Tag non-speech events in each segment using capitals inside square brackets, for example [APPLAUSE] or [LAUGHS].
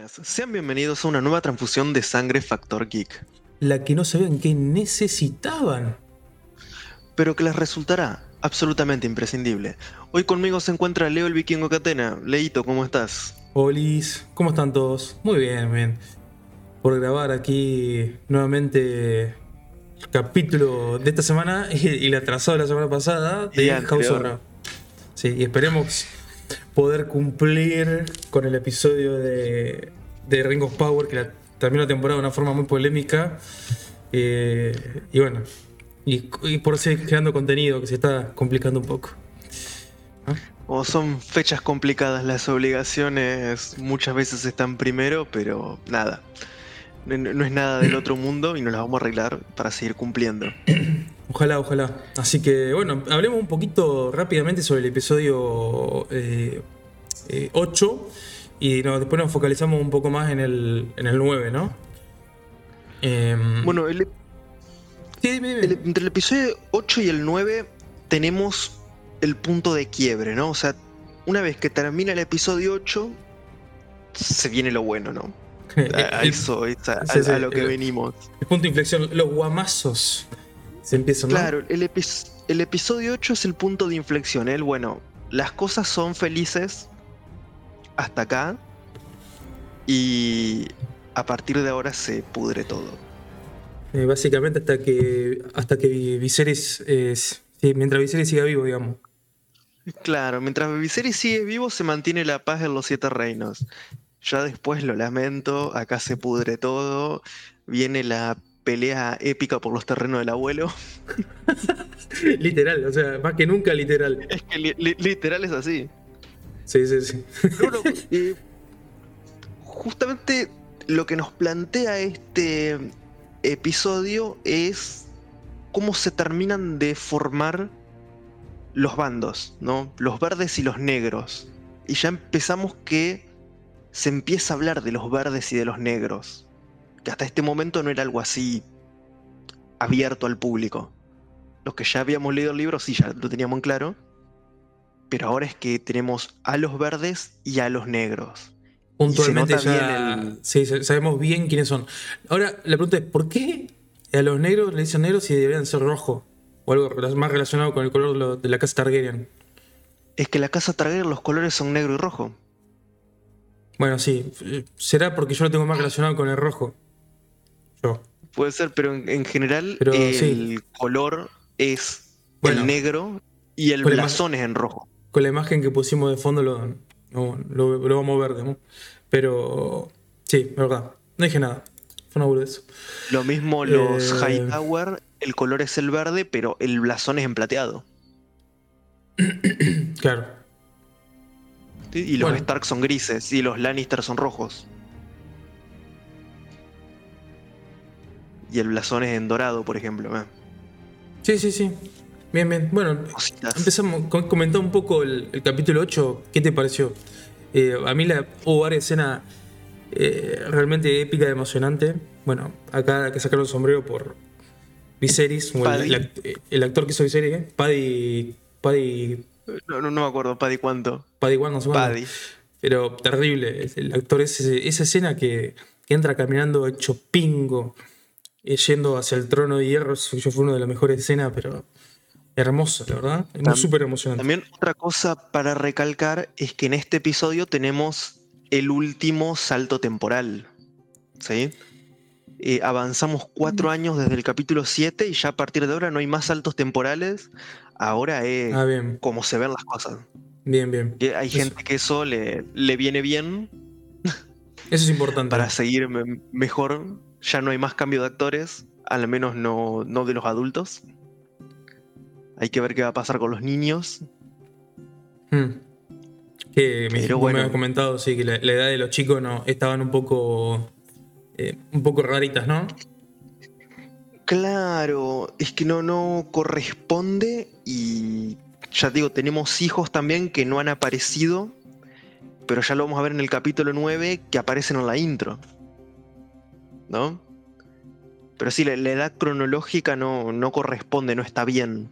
Buenas, sean bienvenidos a una nueva transfusión de sangre Factor Geek, La que no sabían que necesitaban. pero que les resultará absolutamente imprescindible. Hoy conmigo se encuentra Leo el Vikingo Catena. Leito, ¿cómo estás? Olis, ¿cómo están todos? Muy bien, bien. Por grabar aquí nuevamente el capítulo de esta semana [LAUGHS] y, y el atrasado de la semana pasada de. House. Sí, y esperemos poder cumplir con el episodio de, de Ring of Power que la, terminó la temporada de una forma muy polémica. Eh, y bueno, y, y por seguir creando contenido que se está complicando un poco. O son fechas complicadas, las obligaciones muchas veces están primero, pero nada. No, no es nada del otro mundo y nos las vamos a arreglar para seguir cumpliendo. [CLEARS THROAT] Ojalá, ojalá. Así que bueno, hablemos un poquito rápidamente sobre el episodio eh, eh, 8 y no, después nos focalizamos un poco más en el, en el 9, ¿no? Em, Bueno, el, sí, dime, dime. el- entre el episodio 8 y el 9 tenemos el punto de quiebre, ¿no? O sea, una vez que termina el episodio 8, se viene lo bueno, ¿no? A, [LAUGHS] eso es a, lo que el- venimos. el punto de inflexión, los guamazos se empiezan. Claro, el, epi- el episodio 8 es el punto de inflexión. El bueno, las cosas son felices hasta acá y a partir de ahora se pudre todo. Eh, básicamente hasta que hasta que Viserys, eh, sí, mientras Viserys siga vivo, digamos. Claro, mientras Viserys sigue vivo se mantiene la paz en los siete reinos. Ya después lo lamento, acá se pudre todo, viene la pelea épica por los terrenos del abuelo. [LAUGHS] literal, o sea, más que nunca literal. Es que li- li- literal es así. Sí, sí, sí. Pero eh, justamente lo que nos plantea este episodio es cómo se terminan de formar los bandos, ¿no? Los verdes y los negros. Y ya empezamos que se empieza a hablar de los verdes y de los negros. Que hasta este momento no era algo así abierto al público. Los que ya habíamos leído el libro sí ya lo teníamos en claro. Pero ahora es que tenemos a los verdes y a los negros. Puntualmente ya bien el- sí, sa- sabemos bien quiénes son. Ahora, la pregunta es, ¿por qué a los negros le dicen negros si deberían ser rojos? O algo más relacionado con el color de lo- de la casa Targaryen. Es que la casa Targaryen los colores son negro y rojo. Bueno, sí. eh, ¿Será porque yo lo tengo más relacionado con el rojo? Yo. Puede ser, pero en, en general Pero, el sí. color es Bueno. el negro y el blasón es en rojo. Con la imagen que pusimos de fondo lo, lo, lo vamos a ver, ¿no? Pero sí, verdad. No dije nada. Fue una boludez. Lo mismo los Eh. Hightower, el color es el verde, pero el blasón es en plateado. [CLEARS THROAT] Claro. Y los Bueno. Stark son grises y los Lannister son rojos. Y el blasón es en dorado, por ejemplo. ¿eh? Sí, sí, sí. Bien, bien. Bueno, Cositas. Empezamos con comentar un poco el, el capítulo 8. ¿Qué te pareció? Eh, a mí la, hubo varias escenas eh, realmente épica emocionante. Bueno, acá hay que sacar el sombrero por Viserys, el, el el actor que hizo Viserys, ¿eh? Paddy. Paddy. No, no, no me acuerdo, Paddy, cuánto. Paddy Wan, no sé. Paddy. Pero terrible. El, actor, ese, esa escena que, que entra caminando hecho pingo, eh, yendo hacia el trono de hierro, eso fue una de las mejores escenas, pero hermosa, la verdad. Muy Tam- súper emocionante. También otra cosa para recalcar es que en este episodio tenemos el último salto temporal. ¿Sí? Eh, avanzamos cuatro años desde el capítulo 7 y ya a partir de ahora no hay más saltos temporales. Ahora es Ah, como se ven las cosas. bien, bien. Que hay Eso- gente que eso le, le viene bien Eso es importante. para seguir me- mejor. Ya no hay más cambio de actores, al menos no, no de los adultos. Hay que ver qué va a pasar con los niños. Hmm. Que Pero bueno. me habías comentado, sí, que la, la edad de los chicos no estaban un poco. Eh, un poco raritas, ¿no? Claro, es que no, no corresponde y ya digo, tenemos hijos también que no han aparecido, pero ya lo vamos a ver en el capítulo 9 que aparecen en la intro. ¿No? Pero sí, la, la edad cronológica no, no corresponde, no está bien.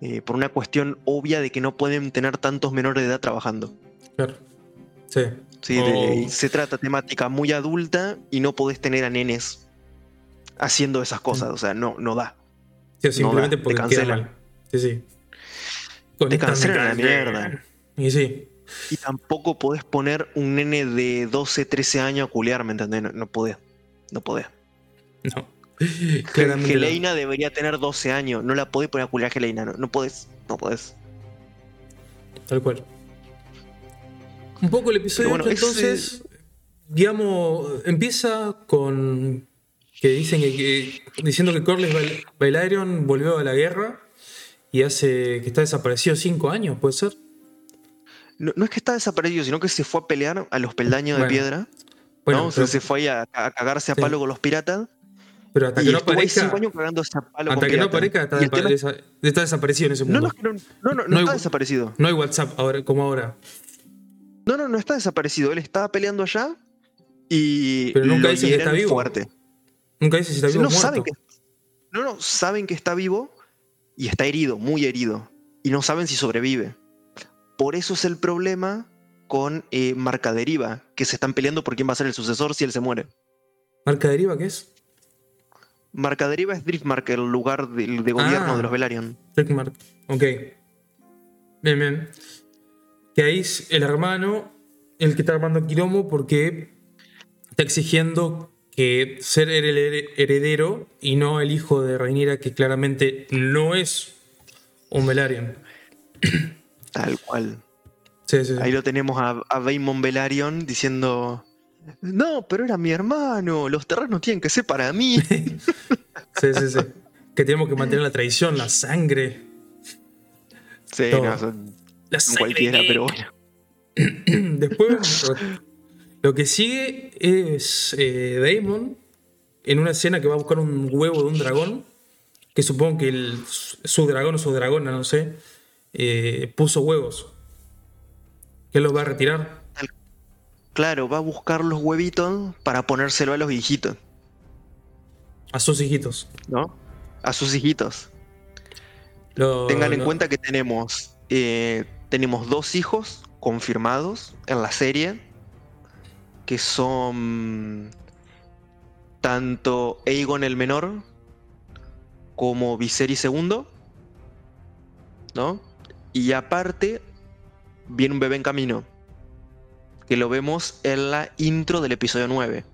eh, por una cuestión obvia de que no pueden tener tantos menores de edad trabajando. Claro. Sí. Sí, de- se trata temática muy adulta y no podés tener a nenes haciendo esas cosas, o sea, no, no da. Sí, simplemente da, te porque cancelan. Sí, sí. Te cancelan a la mierda. Y sí. Y tampoco podés poner un nene de 12, 13 años a culear, ¿me entendés? No, no podés. No podés. No. [LAUGHS] No. Geleina debería tener 12 años. No la podés poner a culear a Geleina. No, no podés. No podés. Tal cual. Un poco el episodio bueno, ocho, entonces, digamos, empieza con que dicen que, que- diciendo que Corlys Balerion volvió a la guerra y hace que está desaparecido cinco años, ¿puede ser? No, no es que está desaparecido, sino que se fue a pelear a los peldaños Bueno, de piedra. Bueno, ¿no? pero, Se, se fue ahí a, a cagarse a Sí. palo con los piratas. pero hasta que no aparezca, cinco años cagándose a palo hasta con que no piratas. aparezca está, tema está desaparecido en ese No, mundo. no, no, no, no, no No hay- está desaparecido. No hay WhatsApp ahora, como ahora. No, no, no está desaparecido. Él estaba peleando allá y Pero nunca dice que está vivo. fuerte. Nunca dice si está vivo no o muerto. saben que no, no, saben que está vivo y está herido, muy herido. Y no saben si sobrevive. Por eso es el problema con eh, Marca Deriva, que se están peleando por quién va a ser el sucesor si él se muere. ¿Marca deriva qué es? Marca Deriva es Driftmark, el lugar de, de gobierno Ah. de los Velaryon. Rickmark. Ok. Bien, bien. Que ahí es el hermano el que está armando quilombo porque está exigiendo que ser el hered- heredero y no el hijo de Rhaenyra, que claramente no es un Velaryon. [CLEARS THROAT] Tal cual. Sí, sí, sí. Ahí lo tenemos a, a Daemon Velaryon diciendo. No, pero era mi hermano. Los terrenos tienen que ser para mí. [LAUGHS] Sí, sí, sí. Que tenemos que mantener la tradición, la sangre. Sí, no, son, La cualquiera, pero bueno. [CLEARS THROAT] Después, [CLEARS THROAT] lo que sigue es eh, Daemon en una escena que va a buscar un huevo de un dragón, que supongo que el- su dragón o su dragona, no sé, eh, puso huevos. ¿Qué los va a retirar? Claro, va a buscar los huevitos para ponérselo a los hijitos, A sus hijitos. ¿no? A sus hijitos. Lo- Tengan en lo- cuenta que tenemos, eh, tenemos dos hijos confirmados en la serie, que son tanto Aegon el menor como Viserys II, ¿no? Y aparte viene un bebé en camino, que lo vemos en la intro del episodio 9.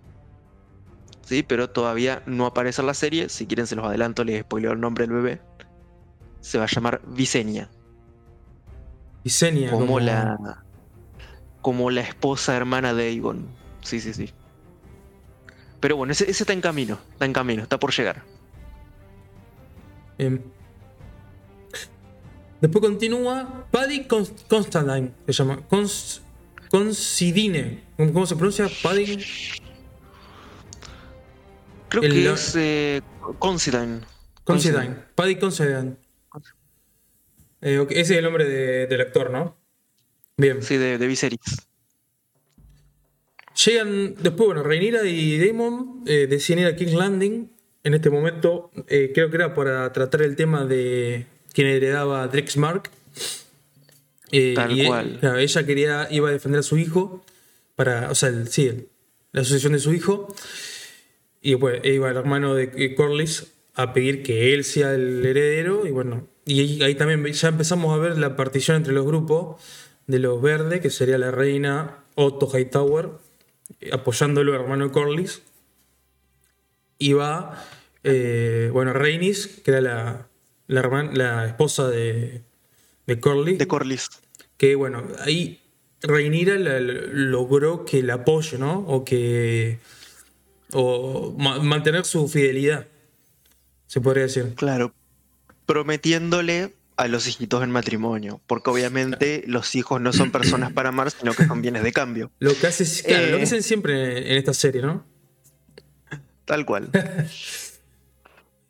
Sí, pero todavía no aparece en la serie. Si quieren se los adelanto, les spoileo el nombre del bebé. Se va a llamar Visenya, Como, como- la como la esposa hermana de Aegon. Sí, sí, sí. Pero bueno, ese, ese está en camino, está en camino, está por llegar. Bien. Después continúa Paddy Con- Constantine, se llama. Cons- Considine. ¿Cómo cómo se pronuncia? Paddy. Creo El que la- es eh, Considine. Considine. Paddy Considine. Eh, Ese es el nombre de- del actor, ¿no? Bien. Sí, de, de Viserys. Llegan después, bueno, Rhaenyra y Daemon eh, deciden ir a King's Landing. En este momento, eh, creo que era para tratar el tema de quien heredaba Drexmark. Eh, Tal y e- cual. claro, ella quería, iba a defender a su hijo, para, o sea, el- sí, el- la asociación de su hijo. Y pues iba el hermano de Corlys a pedir que él sea el heredero. Y bueno, y ahí, también ya empezamos a ver la partición entre los grupos de los verdes, que sería la reina Otto Hightower, eh, apoyándolo hermano Corlys. Y va, eh, bueno, Rhaenys, que era la, la, herman- la esposa de, de Corlys, De Corlys. que bueno, ahí la- logró que la apoye, ¿no? O que. O ma- mantener su fidelidad, se podría decir. Claro. Prometiéndole a los hijitos en matrimonio. Porque obviamente los hijos no son personas para amar, sino que son bienes de cambio. Lo que, hace, claro, lo que Eh. hacen siempre en esta serie, ¿no? Tal cual. [LAUGHS]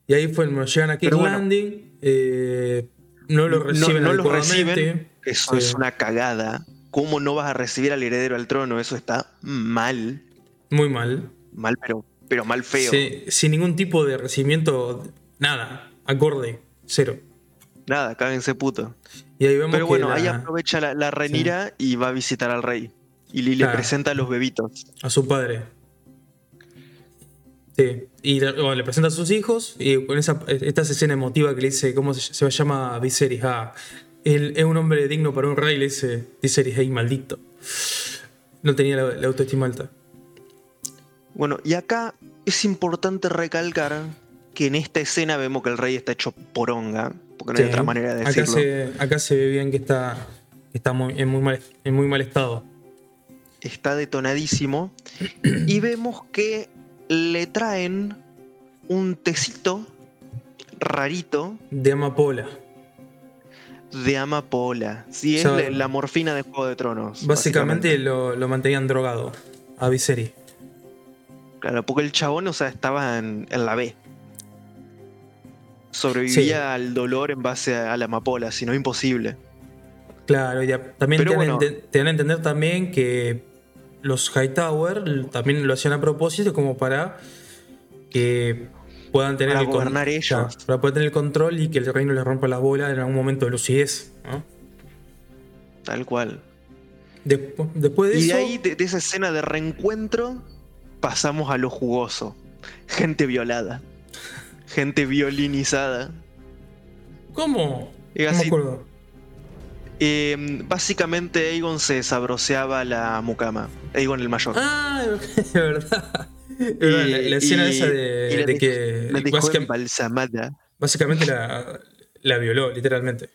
Y ahí fue, llegan a King's Pero bueno. Landing, eh, no lo reciben no, no los reciben. Eso Sí. es una cagada. ¿Cómo no vas a recibir al heredero al trono? Eso está mal. Muy mal. Mal, pero, pero mal feo. Sí, sin ningún tipo de recibimiento, nada, acorde, cero. nada, cáguense puto. Y ahí vemos Pero bueno, la- ahí aprovecha la, la Renira y va a visitar al rey. Y le, le presenta a los bebitos. a su padre. Sí, y le, bueno, le presenta a sus hijos y con esa, esta escena emotiva que le dice, ¿cómo se, se llama Viserys? Ah, él es un hombre digno para un rey, le dice Viserys, hey, maldito. No tenía la, la autoestima alta. Bueno, y acá es importante recalcar que en esta escena vemos que el rey está hecho poronga, porque no hay otra manera de acá decirlo. se, acá se ve bien que está, que está muy, en, muy mal, en muy mal estado. Está detonadísimo. y [CLEARS THROAT] vemos que le traen un tecito rarito De amapola. de amapola. Sí, es O sea, la, la morfina de Juego de Tronos. Básicamente lo, lo mantenían drogado a Viserys. Claro, porque el chabón, o sea, estaba en, en la B. Sobrevivía al dolor en base a, a la amapola, si no imposible. Claro, y a- también te, bueno. te dan a entender también que los Hightower también lo hacían a propósito como para que puedan tener Para el gobernar ellos. Para poder tener el control y que el reino les rompa las bolas en algún momento de lucidez. ¿no? Tal cual. Despu- después de Y de eso, ahí, de, de esa escena de reencuentro, pasamos a lo jugoso. Gente violada. Gente violinizada. ¿cómo? Y No me acuerdo. Eh, básicamente Aegon se sabroseaba la mucama. Aegon el mayor. Ah, [LAUGHS] es verdad. Verdad, la, la escena y- esa y de, la de que La básicamente, básicamente la, la violó, literalmente.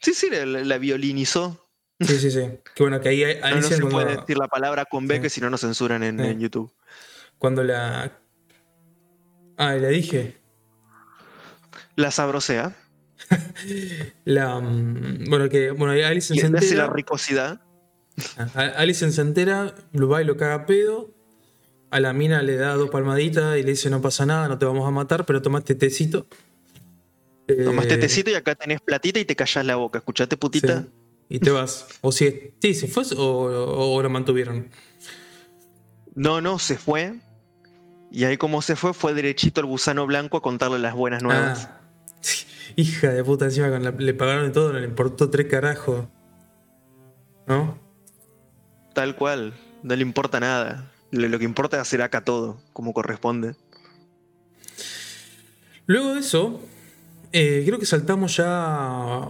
Sí, sí, la, violinizó. Sí, sí, sí. Que bueno, que ahí ahí No, no se cuando- puede decir la palabra con B Sí. que si no nos censuran en, Sí. en YouTube. Cuando la. Ah, le dije. La sabrosea. [LAUGHS] La. mm, Bueno, que. Bueno, Le se hace la entera. ricosidad. a- Alison se entera, lo va y lo caga pedo. A la mina le da dos palmaditas y le dice: No pasa nada, no te vamos a matar, pero tomaste tecito. Tomaste Eh, tecito y acá tenés platita y te callás la boca. ¿Escuchaste, putita? sí, y te vas. O si. Sí, se fue o, o- o lo mantuvieron. No, no, se fue. Y ahí como se fue, fue derechito al gusano blanco a contarle las buenas nuevas. Ah, hija de puta, encima con la- le pagaron y todo, no le importó tres carajos. ¿No? Tal cual. No le importa nada. Lo, lo que importa es hacer acá todo, como corresponde. Luego de eso, eh, creo que saltamos ya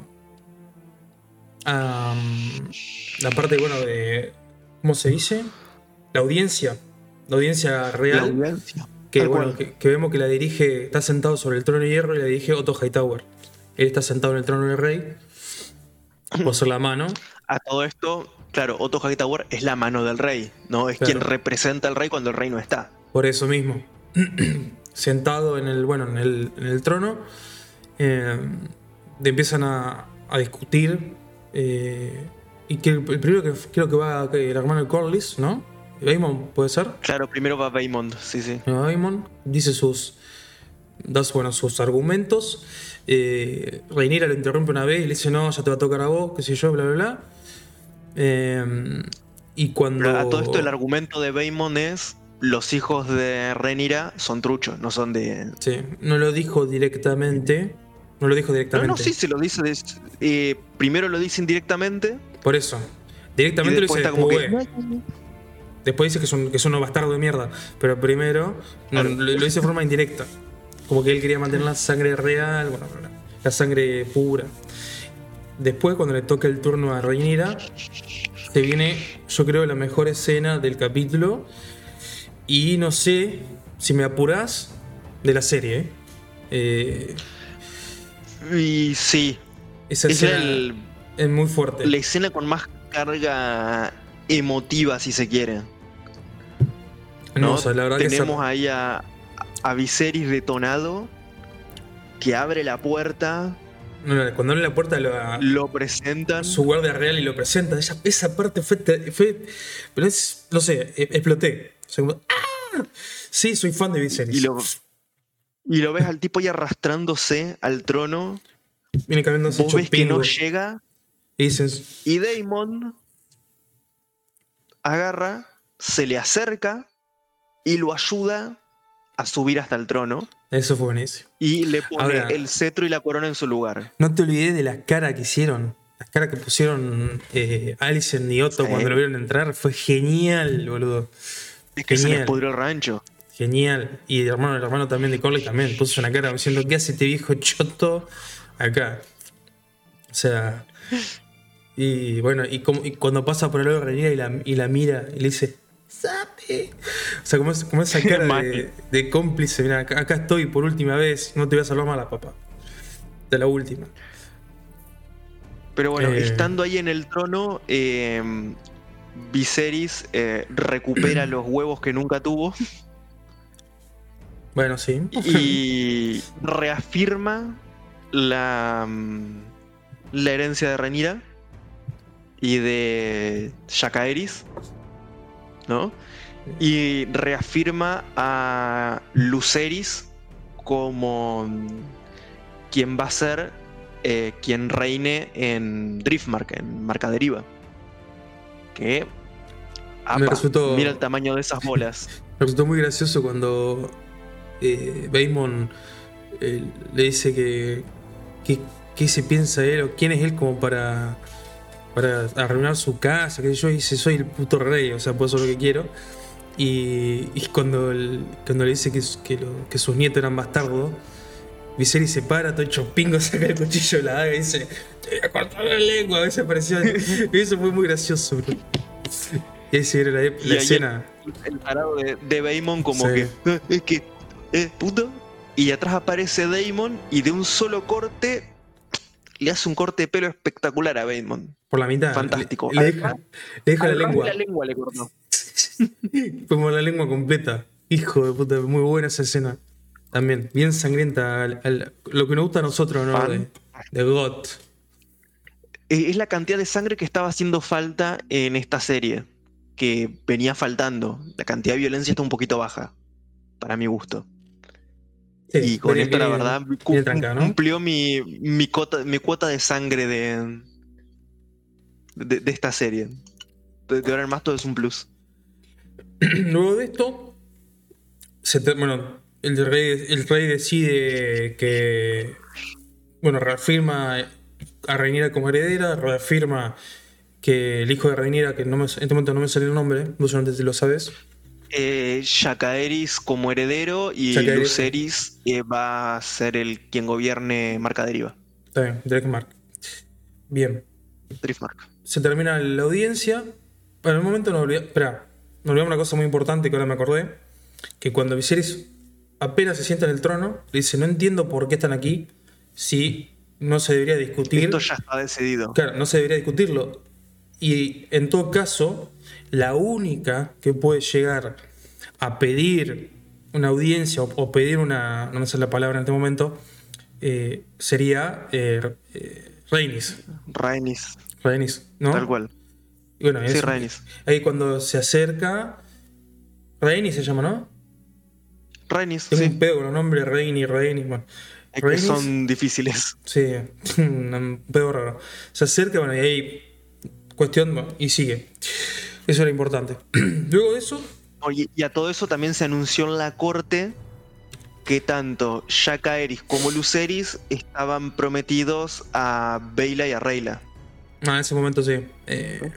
a mm, la parte, bueno, de. ¿Cómo se dice? La audiencia. La audiencia La real. audiencia. que, bueno, que, que vemos que la dirige, está sentado sobre el trono de hierro y la dirige Otto Hightower. Él está sentado en el trono del rey. Por ser la mano. A todo esto, claro, Otto Hightower es la mano del rey, ¿no? Es Claro. quien representa al rey cuando el rey no está. Por eso mismo. [CLEARS THROAT] Sentado en el, bueno, en el, en el trono. eh, empiezan a, a discutir. eh, y que el, el primero que creo que va que el hermano de Corlys, ¿no? Daemon, puede ser. Claro, primero va Baymond, sí, sí. Daemon dice sus. Da bueno, sus argumentos. Eh, Rhaenyra lo interrumpe una vez y le dice: No, ya te va a tocar a vos, qué sé yo, bla, bla, bla. Eh, y cuando. Pero a todo esto el argumento de Baymond es los hijos de Renira son truchos, no son de... Sí, no lo dijo directamente. No lo dijo No, directamente. no, sí, se lo dice. eh, primero lo dice indirectamente. Por eso. Y Directamente lo dice está como que... después. Dice que son, que son unos bastardos de mierda. Pero primero no, lo, lo dice de forma indirecta. Como que él quería mantener la sangre real, bueno, la- sangre pura. Después, cuando le toca el turno a Rhaenyra, se viene, yo creo, la mejor escena del capítulo. Y no sé si me apurás de la serie. ¿eh? Eh, Y sí, esa es escena el- es muy fuerte. la escena con más carga emotiva, si se quiere. ¿No? Hermosa, la verdad que Tenemos ahí a, a Viserys detonado, que abre la puerta, No, cuando abre la puerta lo- lo presentan. su guardia real y lo presenta. Esa, esa parte fue, fue- Pero es. No sé, e- exploté. O sea, como, ¡ah! Sí, soy fan de Viserys. Y lo, y lo ves al tipo ahí arrastrándose al trono. Viene caminando Vos ves que no llega. Y dicen. Y Damon agarra, se le acerca y lo ayuda a subir hasta el trono. Eso fue buenísimo. Y le pone el cetro y la corona en su lugar. No te olvides de la cara que hicieron. La cara que pusieron eh, Alison y Otto cuando lo vieron entrar. Fue genial, boludo. Es que se les pudrió el rancho. Genial. Y el hermano, el hermano también de Corley también puso una cara diciendo, ¿qué hace este viejo choto acá? O sea. Y bueno, y, como, cuando pasa por el lado de y la, y la mira y le dice, O sea, como, como esa cara [LAUGHS] de, cómplice, mira, acá, estoy por última vez, no te voy a salvar más la papá. De la última. Pero bueno, eh, estando ahí en el trono, eh, Viserys eh, recupera [CLEARS THROAT] los huevos que nunca tuvo. Bueno, sí. Y [LAUGHS] reafirma la, mm, la herencia de Renira y de Shakaeris, ¿no? Y reafirma a Luceris como quien va a ser eh, quien reine en Driftmark, en Marca Deriva. Que. mira el tamaño de esas bolas. [LAUGHS] Me resultó muy gracioso cuando eh, eh, le dice que, qué se piensa él o quién es él como para, para arruinar su casa, que yo dice soy el puto rey, o sea, puedo hacer lo que quiero. Y, cuando, cuando le dice que, que, sus nietos eran bastardos, Viserys se para, todo hecho pingo, [LAUGHS] saca el cuchillo de la daga y dice, te voy a cortar la lengua. A veces pareció. y eso fue muy gracioso, bro. Y ahí era la, escena. El, parado de, de como que, es que ¿eh, puto? Y atrás aparece Damon y de un solo corte le hace un corte de pelo espectacular a Damon. Por la mitad. Fantástico. Le, deja, la lengua. La lengua le cortó. [LAUGHS] Como la lengua completa. Hijo de puta, muy buena esa escena. También, bien sangrienta. lo que nos gusta a nosotros, ¿no? De, de God. Eh, es la cantidad de sangre que estaba haciendo falta en esta serie. Que venía faltando. La cantidad de violencia está un poquito baja. Para mi gusto y con esto, la verdad, cumplió mi, mi, cuota de sangre de, de, esta serie. De, ahora en más todo es un plus. [CLEARS THROAT] Luego de esto, bueno, el rey, el rey decide que, bueno, reafirma a Reinira como heredera, reafirma que el hijo de Reinira, que no en este momento no me sale el nombre, vos antes lo sabes, eh, como heredero y Luceris eh, va a ser el quien gobierne Marca Deriva. Está bien, Driftmark. Bien. Driftmark. Se termina la audiencia. En el momento nos olvidamos. Espera, nos olvidamos una cosa muy importante que ahora me acordé. Que cuando Viserys apenas se sienta en el trono, le dice: No entiendo por qué están aquí. Si no se debería discutir. Esto ya está decidido. Claro, no se debería discutirlo. Y en todo caso, la única que puede llegar a pedir una audiencia o, pedir una, no me sé la palabra en este momento, eh, sería eh, eh, Reinis. Reinis. Reinis, ¿no? Tal cual. bueno, sí, Reinis. Ahí cuando se acerca. Reinis se llama, ¿no? Reinis. Es un pedo con los nombres Reinis, Reinis. Bueno. Es que son difíciles. Sí, [LAUGHS] un pedo raro. Se acerca, bueno, y ahí. Cuestión, y sigue. Eso era importante. [CLEARS THROAT] Luego de eso. Oye, y a todo eso también se anunció en la corte que tanto Shaka Eris como Luceris estaban prometidos a Beyla y a Reyla. Ah, en ese momento sí. Eh,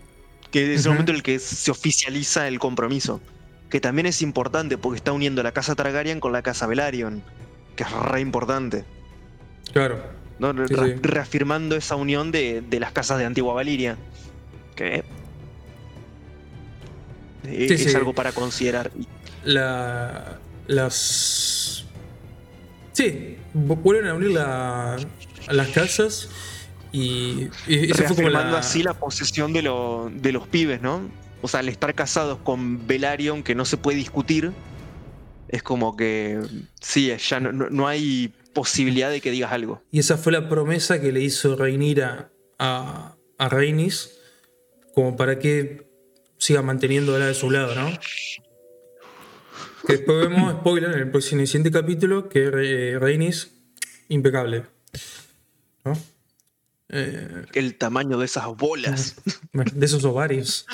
que es el momento en el que se oficializa el compromiso. Que también es importante porque está uniendo la casa Targaryen con la casa Velaryon. Que es re importante. Claro. Reafirmando esa unión de, de, las casas de Antigua Valiria. Que es algo para considerar. La, las. Sí, vuelven a abrir la, las casas y, y eso fue como la... así la posesión de, de los pibes, ¿no? O sea, al estar casados con Velaryon, que no se puede discutir, es como que sí, ya no, no, hay posibilidad de que digas algo. Y esa fue la promesa que le hizo Reinira a, a Reinis, como para que siga manteniendo de su lado, ¿no? Que después vemos, spoiler, en el siguiente capítulo, que Reinis, impecable. ¿no? Eh, el tamaño de esas bolas. [LAUGHS] De esos ovarios.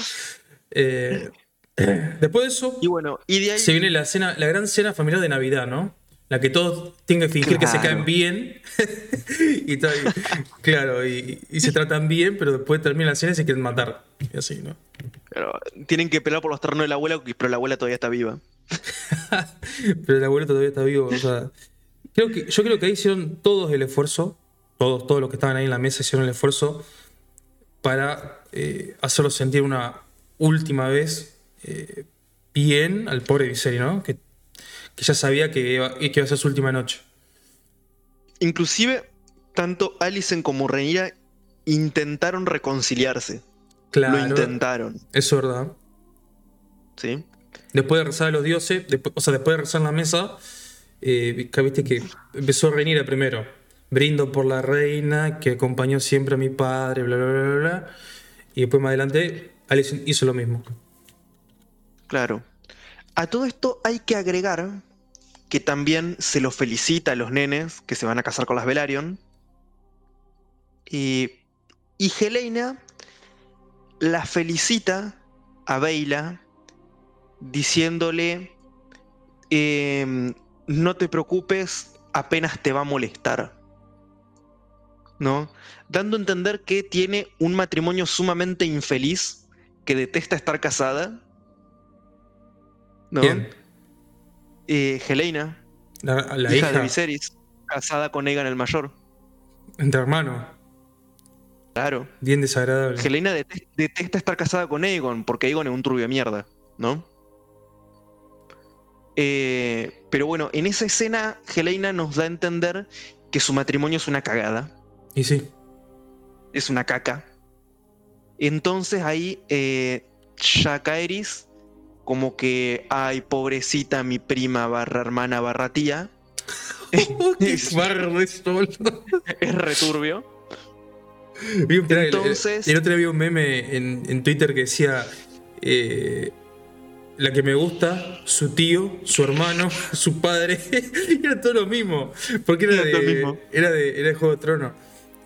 Eh, Después de eso, Y bueno, y de ahí. se viene la cena, la gran cena familiar de Navidad, ¿no? La que todos tienen que fingir que se caen bien. [LAUGHS] y tal, y- claro, y, y se tratan bien, pero después termina la cena y se quieren matar. Y así, ¿no? Pero tienen que pelear por los terrenos de la abuela, pero la abuela todavía está viva. [LAUGHS] pero el abuelo todavía está vivo. O sea, creo que, yo creo que ahí hicieron todos el esfuerzo, todos, todos los que estaban ahí en la mesa hicieron el esfuerzo para eh, hacerlo sentir una última vez eh, bien al pobre Viserys, ¿no? Que, que ya sabía que iba, que iba a ser su última noche. Inclusive, tanto Alicent como Rhaenyra intentaron reconciliarse. Claro, Lo intentaron, eso es verdad. ¿sí? Después de rezar a los dioses, después- o sea, después de rezar en la mesa, eh, que viste que empezó Rhaenyra primero. Brindo por la reina que acompañó siempre a mi padre, bla, bla, bla, bla, bla. Y después más adelante, Alicent hizo lo mismo. Claro. A todo esto hay que agregar que también se lo felicita a los nenes que se van a casar con las Velaryon. Y, y Helena la felicita a Veila diciéndole, em, no te preocupes, apenas te va a molestar. ¿No? Dando a entender que tiene un matrimonio sumamente infeliz, que detesta estar casada. ¿No? Bien. Eh, Helena, La, la hija, hija, de Viserys, casada con Aegon el Mayor. entre hermanos, Claro. bien desagradable. Helena dete- detesta estar casada con Aegon, porque Aegon es un turbio de mierda, ¿no? Eh, pero bueno, en esa escena, Helena nos da a entender que su matrimonio es una cagada, Y sí, es una caca. Entonces ahí, eh, como que, ay, pobrecita mi prima barra hermana barra tía, [LAUGHS] [LAUGHS] esto, boludo. [LAUGHS] es returbio. Vi un- el- Entonces- El, otro día vi un meme en, en Twitter que decía: eh, La que me gusta, su tío, su hermano, [LAUGHS] su padre. [LAUGHS] Era todo lo mismo. Porque era, Era todo lo de, mismo. era, de, era de Juego de Tronos.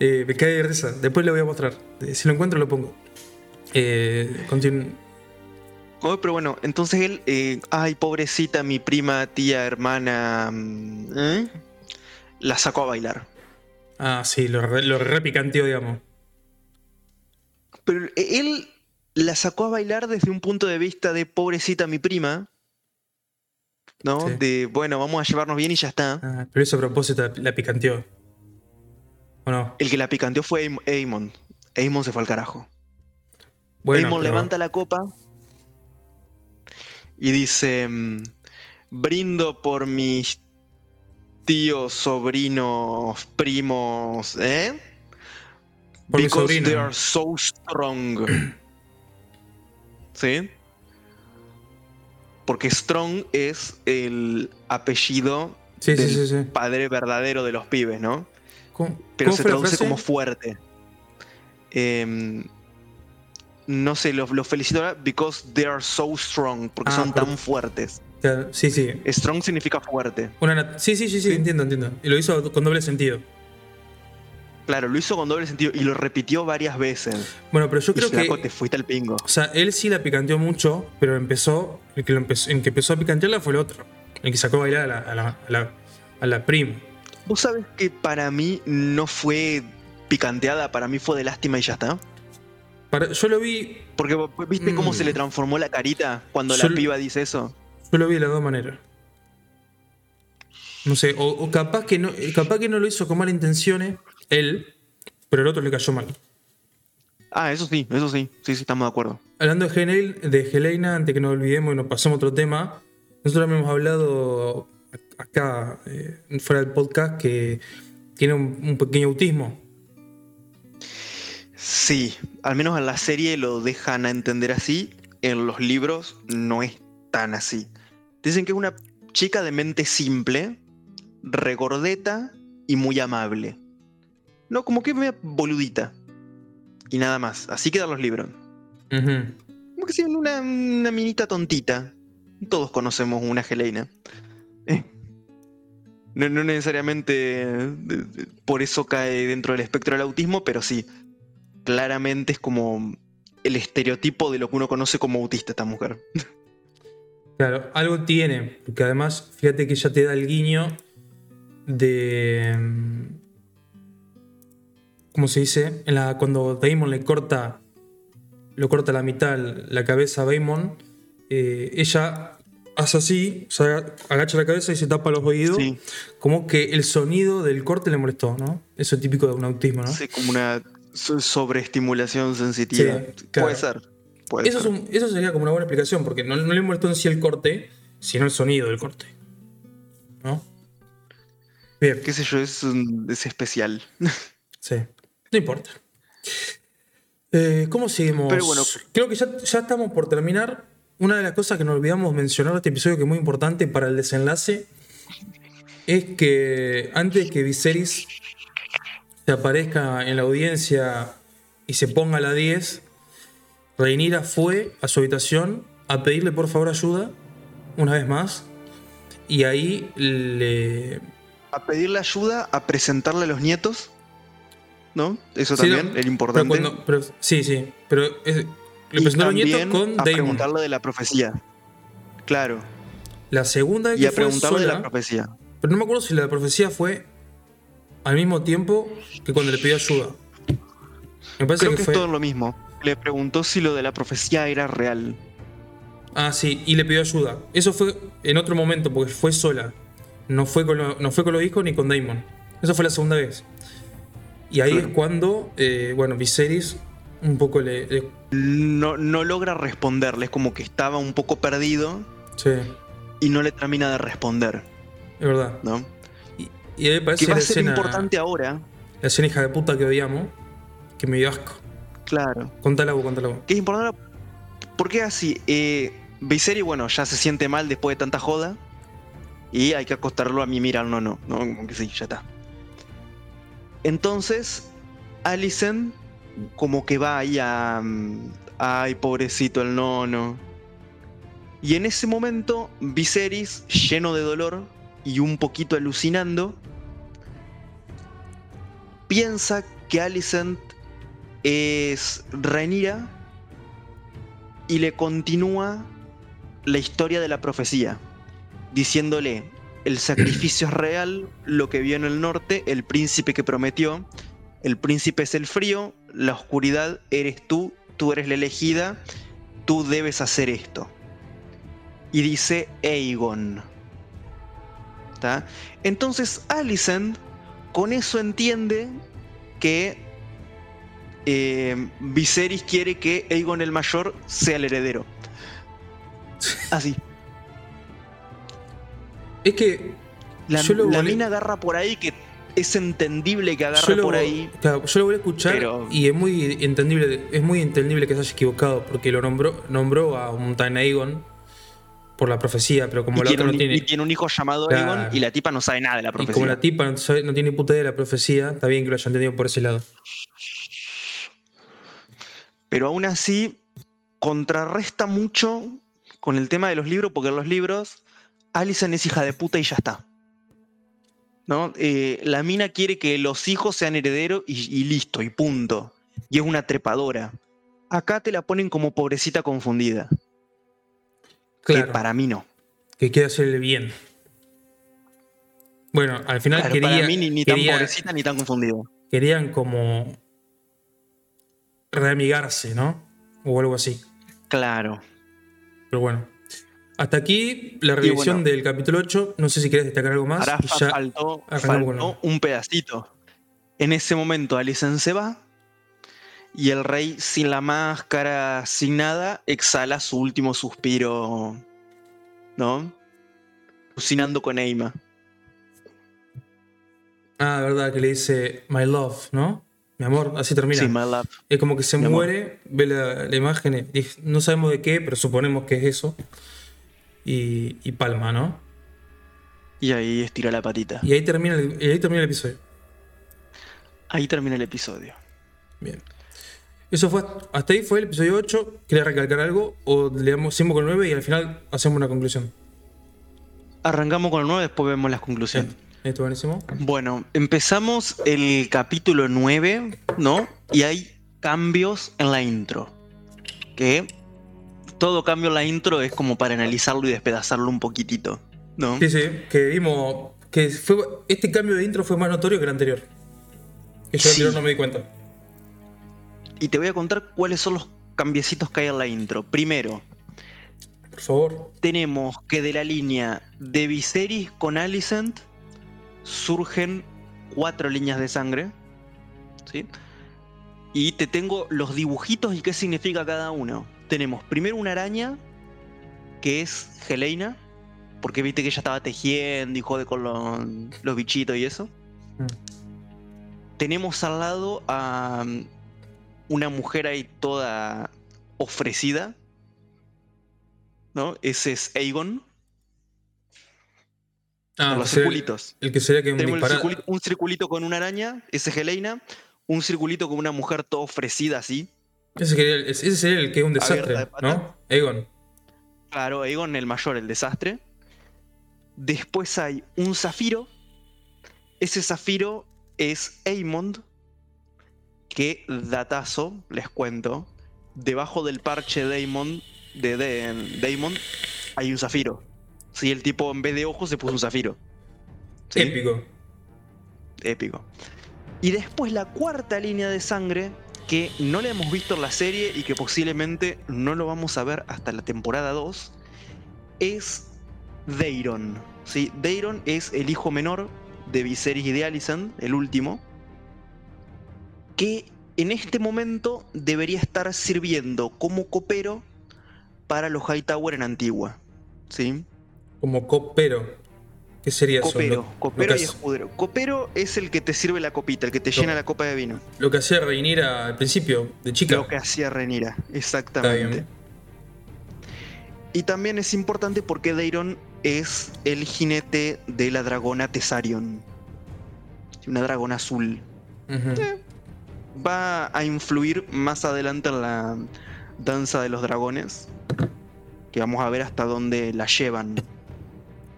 Eh, me cae de risa. Después le voy a mostrar. Eh, Si lo encuentro, lo pongo. Eh, Oh, pero bueno, entonces él, eh, ay, pobrecita mi prima, tía, hermana, mm, ¿eh? la sacó a bailar. Ah, sí, lo, re- lo repicanteó, digamos. Pero él la sacó a bailar desde un punto de vista de pobrecita mi prima, ¿no? Sí. De, bueno, vamos a llevarnos bien y ya está. Ah, pero eso a propósito la, picanteó. ¿O no? El que la picanteó fue Aemon. Aemon se fue al carajo. Bueno, pero- levanta la copa y dice, mm, brindo por mis tíos, sobrinos, primos, ¿eh? Por Because they are so strong. ¿Sí? Porque Strong es el apellido Sí, sí, del sí, sí. padre verdadero de los pibes, ¿no? ¿Cómo, Pero cómo se traduce como fuerte. Em, no sé, los los felicito ahora because they are so strong, porque Ah, son tan fuertes. Sí, sí. Strong significa fuerte. Una sí, sí, sí, Sí. entiendo, entiendo. Y lo hizo con doble sentido. Claro, lo hizo con doble sentido y lo repitió varias veces. Bueno, pero yo Y creo flaco, que. te fuiste al pingo. O sea, él sí la picanteó mucho, pero empezó. El que, lo empezó, el que empezó a picantearla fue el otro. El que sacó a bailar a la, a la, a la, a la prima. Vos sabés que para mí no fue picanteada, para mí fue de lástima y ya está. Para- yo lo vi. Porque viste cómo Mm. se le transformó la carita cuando Yo- la piba dice eso. Yo lo vi de las dos maneras. No sé, o, o capaz que no, capaz que no lo hizo con malas intenciones, él, pero el otro le cayó mal. Ah, eso sí, eso sí, sí, sí, estamos de acuerdo. Hablando de, Helena, de Helena, antes que nos olvidemos y nos pasemos a otro tema, nosotros hemos hablado acá, eh, fuera del podcast, que tiene un, un pequeño autismo. Sí, al menos en la serie lo dejan a entender así, en los libros no es tan así. Dicen que es una chica de mente simple, regordeta y muy amable. No, como que media boludita. Y nada más, así quedan los libros. Como que sea una, una minita tontita. Todos conocemos una Helena. Eh. [LAUGHS] No, no necesariamente eh, por eso cae dentro del espectro del autismo, pero sí. Claramente es como el estereotipo de lo que uno conoce como autista esta mujer. Claro, algo tiene, porque además, fíjate que ya te da el guiño de. ¿Cómo se dice? En la, cuando Damon le corta. Lo corta a la mitad la cabeza a Damon. eh, ella hace así, o sea, agacha la cabeza y se tapa los oídos. Sí. Como que el sonido del corte le molestó, ¿no? Eso es típico de un autismo, ¿no? Sí, como una so- sobreestimulación sensitiva. Sí, claro. Puede ser. puede Eso, es ser. un- eso sería como una buena explicación, porque no, no le molestó en sí el corte, sino el sonido del corte. ¿No? Bien, Qué sé yo, es, un- es especial. [LAUGHS] sí. No importa. Eh, ¿Cómo seguimos? Pero bueno. Creo que ya, ya estamos por terminar. Una de las cosas que nos olvidamos mencionar de este episodio, que es muy importante para el desenlace, es que antes de que Viserys se aparezca en la audiencia y se ponga a la 10, Rhaenyra fue a su habitación a pedirle por favor ayuda, una vez más, y ahí le... A pedirle ayuda, a presentarle a los nietos. ¿No? Eso Sí, también, Pero importante. cuando- pero- sí, sí, pero es- le nietos también con a Daemon. preguntarle de la profecía. Claro. La segunda vez Y que a fue preguntarle de sola, la profecía. pero no me acuerdo si la profecía fue al mismo tiempo que cuando le pidió ayuda. Me parece Creo que, que, fue... es todo lo mismo. Le preguntó si lo de la profecía era real. Ah, sí, y le pidió ayuda. Eso fue en otro momento, porque fue sola. No fue con, lo- no fue con los hijos ni con Daemon. Eso fue la segunda vez. Y ahí Claro. es cuando, eh, bueno, Viserys un poco le... le- No, no logra responderle, es como que estaba un poco perdido sí, y no le termina de responder, es verdad. ¿no? Y, y ahí parece Que va la a ser escena, importante ahora, la escena hija de puta que odiamos, que me dio asco. claro. Contala vos, contala vos. Que es importante porque así, eh, Viserys, bueno, ya se siente mal después de tanta joda y hay que acostarlo a mí mirar, no, no, no, como que sí, ya está. Entonces, Alicent como que va ahí a... mm, Ay, pobrecito el nono. Y en ese momento, Viserys, lleno de dolor y un poquito alucinando, piensa que Alicent es Rhaenyra y le continúa la historia de la profecía, diciéndole, el sacrificio es real, lo que vio en el norte, el príncipe que prometió, el príncipe es el frío, la oscuridad eres tú, tú eres la elegida, tú debes hacer esto. Y dice Aegon. ¿Tá? Entonces Alicent con eso entiende que eh, Viserys quiere que Aegon el Mayor sea el heredero. [LAUGHS] Así. Es que La, la mina agarra por ahí que es entendible que agarre lo, por ahí. claro, yo lo voy a escuchar pero- y es muy entendible, es muy entendible que se haya equivocado, porque lo nombró, nombró a un Tan Aegon por la profecía, pero como Y la otra un, no tiene. y tiene un hijo llamado Claro. Aegon y la tipa no sabe nada de la Y profecía. como la tipa no, sabe- no tiene puta idea de la profecía, está bien que lo haya entendido por ese lado. Pero aún así, contrarresta mucho con el tema de los libros, porque en los libros, Alicent es hija de puta y ya está. ¿No? Eh, la mina quiere que los hijos sean herederos y, y listo, y punto. Y es una trepadora. Acá te la ponen como pobrecita confundida. Claro, Que para mí no. que quiere hacerle bien. Bueno, al final Claro, quería, para mí ni, ni tan pobrecita ni tan confundida. querían como reamigarse, ¿no? O algo así. Claro. Pero bueno. Hasta aquí la revisión bueno. del capítulo 8. No sé si querés destacar algo más. Ahora y fa- ya- faltó, faltó un pedacito. En ese momento Alicent se va y el rey sin la máscara, sin nada, exhala su último suspiro, ¿no? Alucinando con Eima. Ah, verdad, que le dice My love, ¿no? Mi amor, así termina. Sí, my love. es como que se Mi amor. muere, ve la, la imagen, no sabemos de qué, pero suponemos que es eso. Y, y palma, ¿no? Y ahí estira la patita. Y ahí termina el, y ahí termina el episodio. Ahí termina el episodio. Bien. Eso fue, hasta ahí fue el episodio 8. ¿Querés recalcar algo? ¿O le damos 5 con el 9 y al final hacemos una conclusión? Arrancamos con el 9, después vemos las conclusiones. Esto buenísimo. Bueno, empezamos el capítulo 9, ¿no? Y hay cambios en la intro. Que todo cambio en la intro es como para analizarlo y despedazarlo un poquitito, ¿no? Sí, sí, que vimos que fue, este cambio de intro fue más notorio que el anterior. Que yo Sí. anterior no me di cuenta. Y te voy a contar cuáles son los cambiecitos que hay en la intro. Primero, Por favor. tenemos que de la línea de Viserys con Alicent surgen cuatro líneas de sangre. ¿Sí? Y te tengo los dibujitos y qué significa cada uno. Tenemos primero una araña, que es Helena, porque viste que ella estaba tejiendo y jode con los, los bichitos y eso. Mm. Tenemos al lado a mm, una mujer ahí toda ofrecida. ¿No? Ese es Aegon. Ah, con los el- circulitos. El que sería que un Tenemos circulito- un circulito con una araña, ese es Helena. Un circulito con una mujer toda ofrecida así. Ese sería, el, ese sería el que es un desastre. ¿no? Aegon. Claro, Aegon el mayor, el desastre. Después hay un zafiro. Ese zafiro es Aemond. Que datazo, les cuento. Debajo del parche de Aemond, de, de, Daemon, hay un zafiro. Sí, el tipo en vez de ojos se puso un zafiro. ¿Sí? Épico. épico. Y después la cuarta línea de sangre, que no la hemos visto en la serie y que posiblemente no lo vamos a ver hasta la temporada 2, es Daeron. ¿sí? Daeron es el hijo menor de Viserys y de Alicent, el último, que en este momento debería estar sirviendo como copero para los Hightower en Antigua. ¿sí? Como copero. ¿Qué sería eso? Copero, Lo- copero y escudero. Copero es el que te sirve la copita, el que te Lo- llena la copa de vino. Lo que hacía Reinira al principio, de chica. Lo que hacía Renira, Está exactamente. Y también es importante porque Daeron es el jinete de la dragona Tesarion. Una dragona azul. Ujú. Va a influir más adelante en la danza de los dragones. Que vamos a ver hasta dónde la llevan.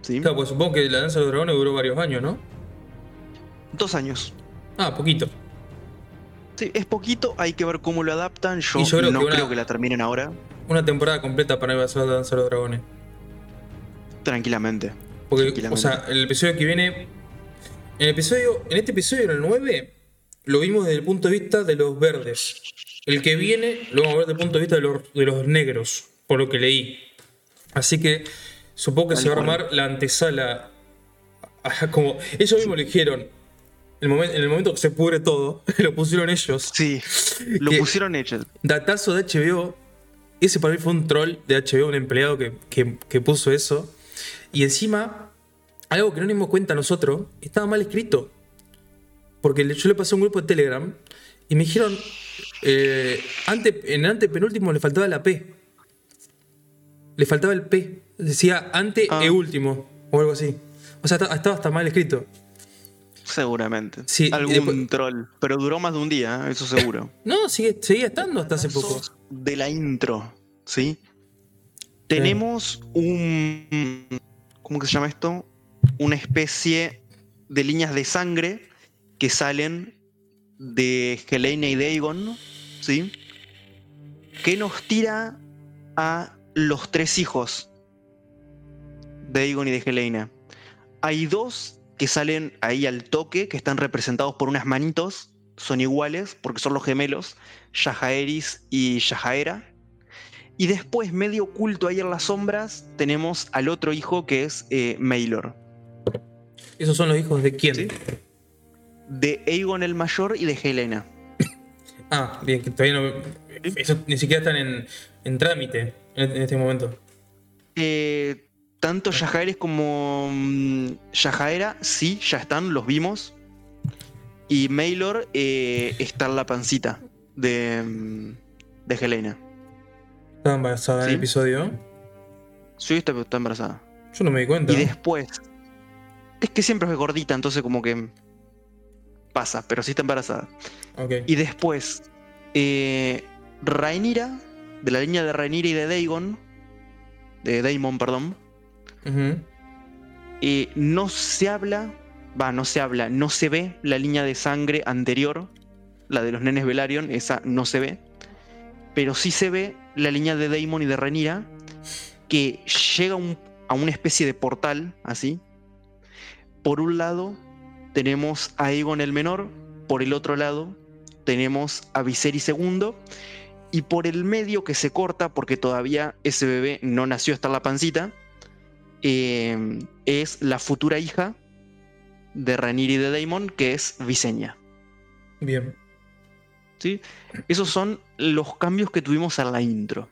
¿Sí? Claro, pues supongo que la danza de los dragones duró varios años, ¿no? Dos años. Ah, poquito. Sí, es poquito, hay que ver cómo lo adaptan. Yo, creo no que una- creo que la terminen ahora. Una temporada completa para ir a hacer la danza de los dragones. Tranquilamente. Porque, o Tranquilamente. sea, el episodio que viene. En el episodio. En este episodio, en el 9, lo vimos desde el punto de vista de los verdes. El que viene lo vamos a ver desde el punto de vista de los, de los negros, por lo que leí. Así que supongo que Tal se va a cual. armar la antesala. como ellos mismos lo dijeron. El momen- en el momento que se pudre todo, [LAUGHS] lo pusieron ellos. Sí, lo Que- pusieron hechos. Datazo de HBO. Ese para mí fue un troll de HBO, un empleado que, que- que puso eso. Y encima, algo que no nos dimos cuenta nosotros, estaba mal escrito. Porque yo le pasé a un grupo de Telegram y me dijeron, eh, ante, en el antepenúltimo le faltaba la P. Le faltaba el P. Decía ante Ah. e último o algo así. O sea, esta- estaba hasta mal escrito. Seguramente. Sí, Algún después- troll. Pero duró más de un día, ¿eh? eso seguro. [LAUGHS] No, sigue, seguía estando hasta hace poco. De la intro, ¿sí? Tenemos un. ¿Cómo que se llama esto? Una especie de líneas de sangre que salen de Helena y Dagon, ¿sí? Que nos tira a los tres hijos de Aegon y de Helena. Hay dos que salen ahí al toque, que están representados por unas manitos, son iguales porque son los gemelos, Yajaeris y Yajaera. Y después, medio oculto ahí en las sombras, tenemos al otro hijo que es eh, ¿Esos son los hijos de quién? ¿Sí? de Aegon el mayor y de Helena. [COUGHS] Ah, bien, que todavía no. Eso ni siquiera están en, en trámite en, en este momento. Eh, tanto Yajaeris como mm, Yajaera, sí, ya están, los vimos. Y Maelor eh, está en la pancita de, mm, de Helena. Estaba embarazada en el episodio. Sí, está, está embarazada. Yo no me di cuenta. Y después. Es que siempre fue gordita, entonces como que. Pasa, pero sí está embarazada. Ok. Y después. Eh, Rhaenyra, de la línea de Rhaenyra y de Daegon. De Daemon, perdón. Eh, no se habla. Va, no se habla. No se ve la línea de sangre anterior. La de los nenes Velaryon, esa no se ve. Pero sí se ve la línea de Daemon y de Renira, que llega a una especie de portal, así. Por un lado tenemos a Aegon el Menor, por el otro lado tenemos a Viserys II, y por el medio que se corta, porque todavía ese bebé no nació hasta la pancita, eh, es la futura hija de Rhaenyra y de Daemon, que es Visenya. Bien. ¿sí? Esos son los cambios que tuvimos en la intro.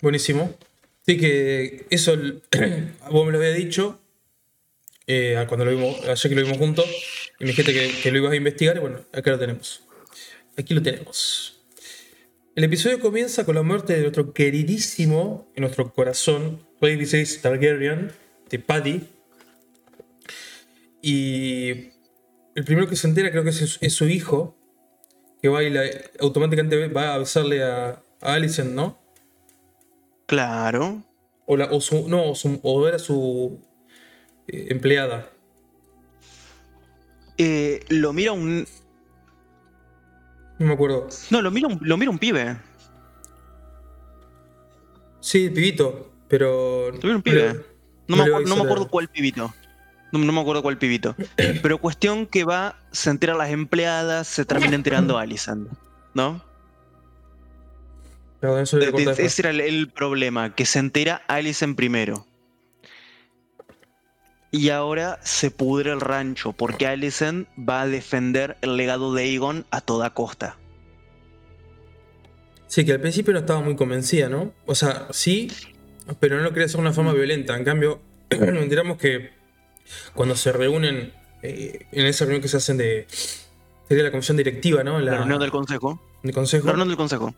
Buenísimo. Sí, que eso [CLEARS THROAT] vos me lo habías dicho eh, cuando lo vimos, ayer que lo vimos juntos, y me dijiste que, que lo ibas a investigar, y bueno, acá lo tenemos. Aquí lo tenemos. El episodio comienza con la muerte de nuestro queridísimo, en nuestro corazón, Rey Viserys Targaryen, de Paddy. Y el primero que se entera creo que es, es su hijo, que va y la- automáticamente va a besarle a, a Alicent, ¿no? Claro. O, la, o su, no, o, su- o era su eh, empleada. Eh, lo mira un. No me acuerdo. No, lo mira un, lo mira un pibe. Sí, pibito, pero. Lo mira un pibe. no No, me, no acuerdo cuál pibito. No, no me acuerdo cuál pibito. [CLEARS THROAT] Pero cuestión que va, se entera las empleadas, se termina enterando. ¿No? Eso le a e- después. Ese era el, el problema, que se entera Alicent primero. Y ahora se pudre el rancho, porque Alicent va a defender el legado de Aegon a toda costa. Sí, que al principio no estaba muy convencida, ¿no? O sea, sí, pero no lo quería hacer de una forma violenta. En cambio, [CLEARS THROAT] nos enteramos que cuando se reúnen eh, en esa reunión que se hacen de. Sería la comisión directiva, ¿no? La reunión del consejo. del consejo. La reunión del consejo.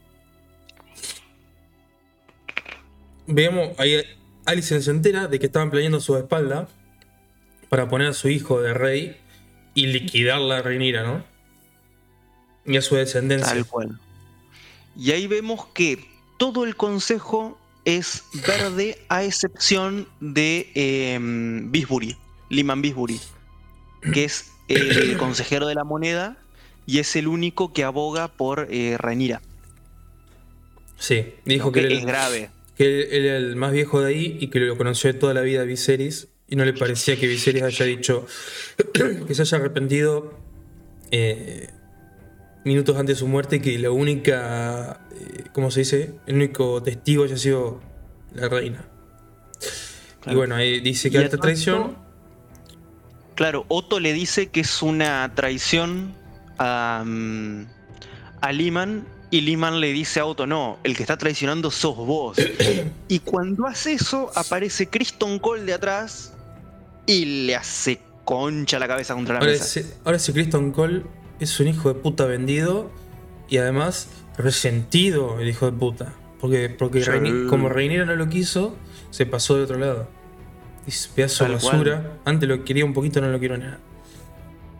Veamos, ahí Alicent se entera de que estaban planeando su espalda para poner a su hijo de rey y liquidar la reinira, ¿no? Y a su descendencia. Tal cual. Y ahí vemos que todo el consejo es verde a excepción de eh, Bisbury, Liman Bisbury, que es el [COUGHS] consejero de la moneda y es el único que aboga por eh, Rhaenyra. Sí, dijo que, es grave. que él- era el más viejo de ahí y que lo conoció de toda la vida Viserys y no le parecía que Viserys haya dicho [CLEARS THROAT] que se haya arrepentido eh, minutos antes de su muerte y que la única, eh, ¿cómo se dice? El único testigo haya sido la reina. Y Claro. bueno, ahí dice Y que esta traición... Claro, Otto le dice que es una traición a, mm, a Liman y Liman le dice a Otto, no, el que está traicionando sos vos. [CLEARS THROAT] y cuando hace eso, aparece Kristen Cole de atrás y le hace concha la cabeza contra la Ahora mesa. ese, ahora ese Kristen Cole es un hijo de puta vendido y además resentido el hijo de puta. Porque, porque Sí. Reini- como Reinera no lo quiso, se pasó de otro lado. Es pedazo de cual. basura. Antes lo quería un poquito, no lo quiero nada.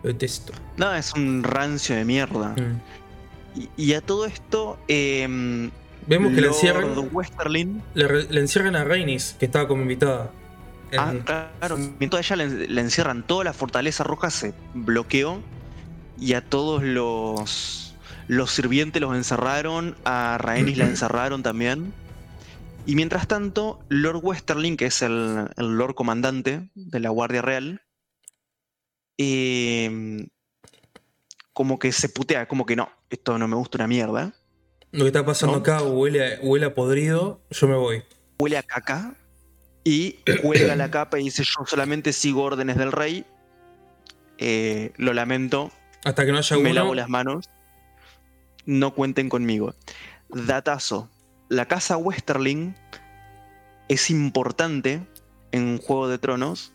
Lo detesto. No, es un rancio de mierda. Mm. Y, y a todo esto, em, Vemos que le encierran, le, le encierran a Rainis, que estaba como invitada. Ah, claro. Mientras ella le, le encierran toda la fortaleza roja, se bloqueó. Y a todos los, los sirvientes los encerraron. A Rhaenys la [CLEARS THROAT] encerraron también. Y mientras tanto, Lord Westerling, que es el, el Lord Comandante de la Guardia Real, eh, como que se putea, como que no, esto no me gusta una mierda. Lo que está pasando ¿No? acá huele a, huele a podrido, yo me voy. huele a caca y cuelga la capa y dice yo solamente sigo órdenes del rey. Eh, lo lamento, Hasta que no haya me uno. lavo las manos. No cuenten conmigo. Datazo. La casa Westerling es importante en Juego de Tronos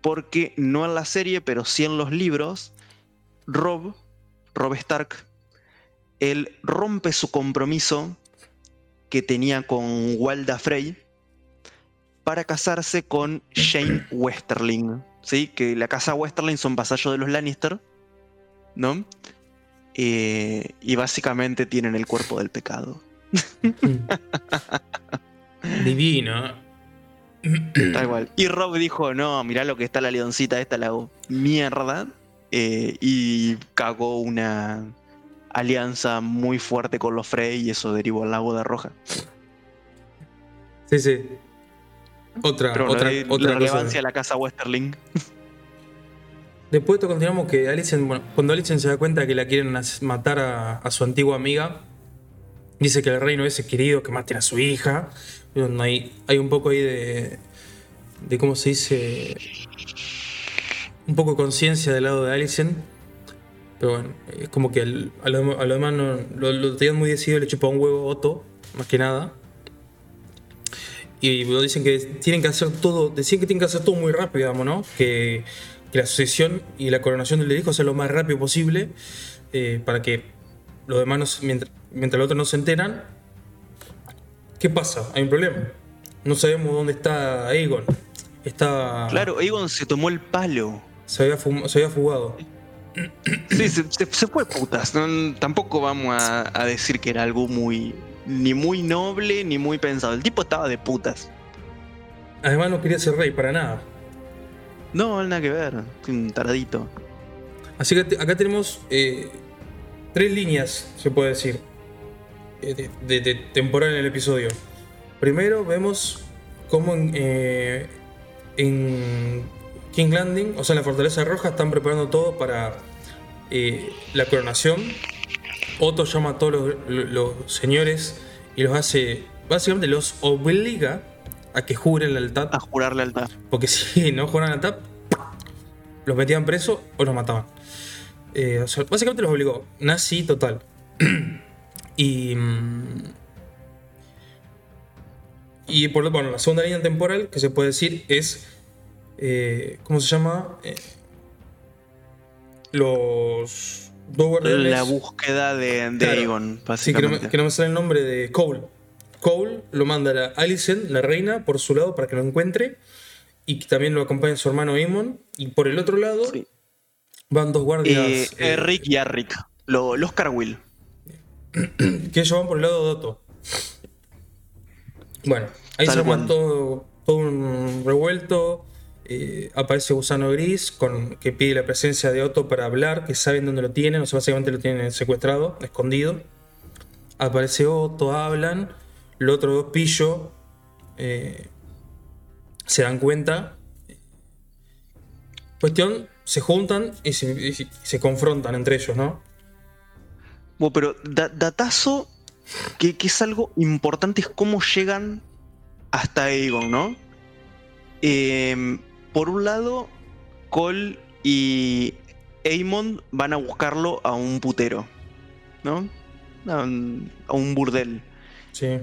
porque no en la serie, pero sí en los libros, Rob, Rob Stark, él rompe su compromiso que tenía con Walda Frey para casarse con Shane Westerling, ¿sí? Que la casa Westerling son vasallos de los Lannister, ¿no? Eh, y básicamente tienen el cuerpo del pecado. [LAUGHS] Divino. Tal cual. Y Rob dijo, no, mirá lo que está la leoncita esta, la mierda. eh, y cagó una alianza muy fuerte con los Frey y eso derivó al lago de Roja. Sí, sí. Otra, Pero otra, la, otra la cosa. relevancia de la casa Westerling. [LAUGHS] Después de esto continuamos que Alicent, bueno, cuando Alicent se da cuenta que la quieren matar a, a su antigua amiga, dice que el reino ese querido que maten a su hija. Bueno, hay, hay un poco ahí de, de, ¿cómo se dice? Un poco de conciencia del lado de Alicent. Pero bueno, es como que a, lo, a lo demás no, lo, lo tenían muy decidido, le chupa un huevo a Otto, más que nada. Y dicen que tienen que hacer todo, decían que tienen que hacer todo muy rápido, digamos, ¿no? Que, que la sucesión y la coronación del hijo sea lo más rápido posible eh, para que los demás, no mientras, mientras los otros no se enteran. ¿Qué pasa? Hay un problema. No sabemos dónde está Aegon. Está, Claro, Aegon se tomó el palo. se, había fum- se había fugado. Sí, se, se- se fue putas. No, tampoco vamos a, a decir que era algo muy. Ni muy noble ni muy pensado. El tipo estaba de putas. Además no quería ser rey para nada. No, nada que ver. Un taradito. Así que acá tenemos eh, tres líneas, se puede decir, eh, de, de- de temporal en el episodio. Primero vemos cómo en, eh, en King Landing, o sea, en la Fortaleza Roja, están preparando todo para eh, la coronación. Otto llama a todos los, los- los señores y los hace, básicamente los obliga a que juren lealtad. A jurar lealtad. Porque [LAUGHS] si no jugaban al tap, los metían presos o los mataban. Eh, o sea, básicamente los obligó. Nazi total. [CLEARS THROAT] y. mm, Y por lo bueno, la segunda línea temporal que se puede decir es. eh, ¿Cómo se llama? Eh, los dos guardianes. La búsqueda de, de Claro. Aegon, Sí, que no, me, básicamente. que no me sale el nombre de Cole. Cole lo manda a la Alicent, la reina, por su lado para que lo encuentre. Y que también lo acompaña su hermano Aemon. Y por el otro lado Sí. van dos guardias. Eh, eh, Eric y Arrick. Lo- los Carwill. [CLEARS THROAT] que ellos van por el lado de Otto. Bueno, ahí Tal se arma todo, todo un revuelto. Eh, aparece Gusano Gris que pide la presencia de Otto para hablar, que saben dónde lo tienen, o sea, básicamente lo tienen secuestrado, escondido. Aparece Otto, hablan. Los otros dos pillos eh, se dan cuenta. Cuestión, se juntan y se, confrontan entre ellos, ¿no? Bueno, pero da- datazo que, es algo importante es cómo llegan hasta Aegon, ¿no? Em, por un lado, Cole y Aemon van a buscarlo a un putero, ¿no? A un, a un burdel. Sí.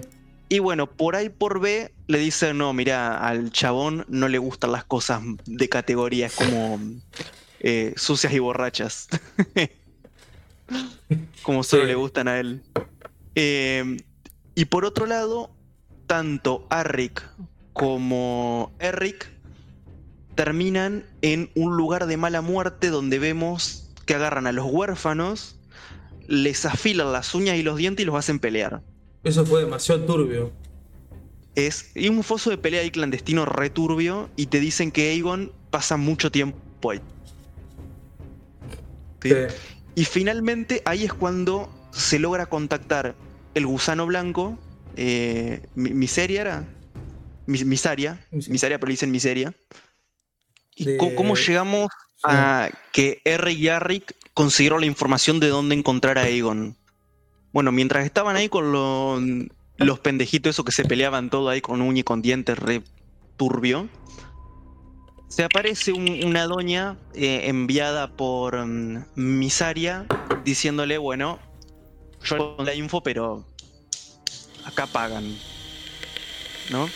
Y bueno, por ahí por B le dicen, no, mira, al chabón no le gustan las cosas de categorías como eh, sucias y borrachas. [LAUGHS] como solo Sí. le gustan a él. Eh, y por otro lado, tanto Arrick como Eric terminan en un lugar de mala muerte donde vemos que agarran a los huérfanos, les afilan las uñas y los dientes y los hacen pelear. Eso fue demasiado turbio. Es y un foso de pelea ahí clandestino returbio y te dicen que Aegon pasa mucho tiempo ahí. ¿Sí? Y finalmente ahí es cuando se logra contactar el gusano blanco, eh, Mi- Miseria era, Misaria, Mis- Misaria pero le dicen Miseria. ¿Y De- cómo llegamos a que R y Arrick consiguieron la información de dónde encontrar a Aegon? Bueno, mientras estaban ahí con lo- los pendejitos esos que se peleaban todo ahí con uña y con dientes re turbio, se aparece un- una doña eh, enviada por mm, Misaria diciéndole, bueno, yo le pongo la info, pero acá pagan. ¿No?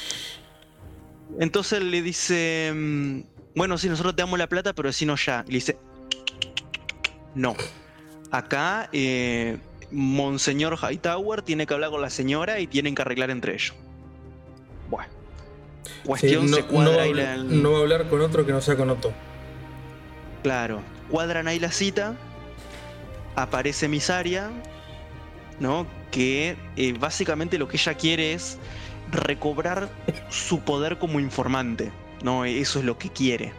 Entonces le dice, mm, bueno, sí, nosotros te damos la plata, pero decinos ya. Y le dice, no. Acá, eh, Monseñor Hightower tiene que hablar con la señora y tienen que arreglar entre ellos. Bueno. sí, Cuestión no, se no cuadra hablar- la- no va a hablar con otro que no sea con Otto. Claro, cuadran ahí la cita, aparece Misaria, ¿no? Que eh, básicamente lo que ella quiere es recobrar su poder como informante, ¿no? Eso es lo que quiere.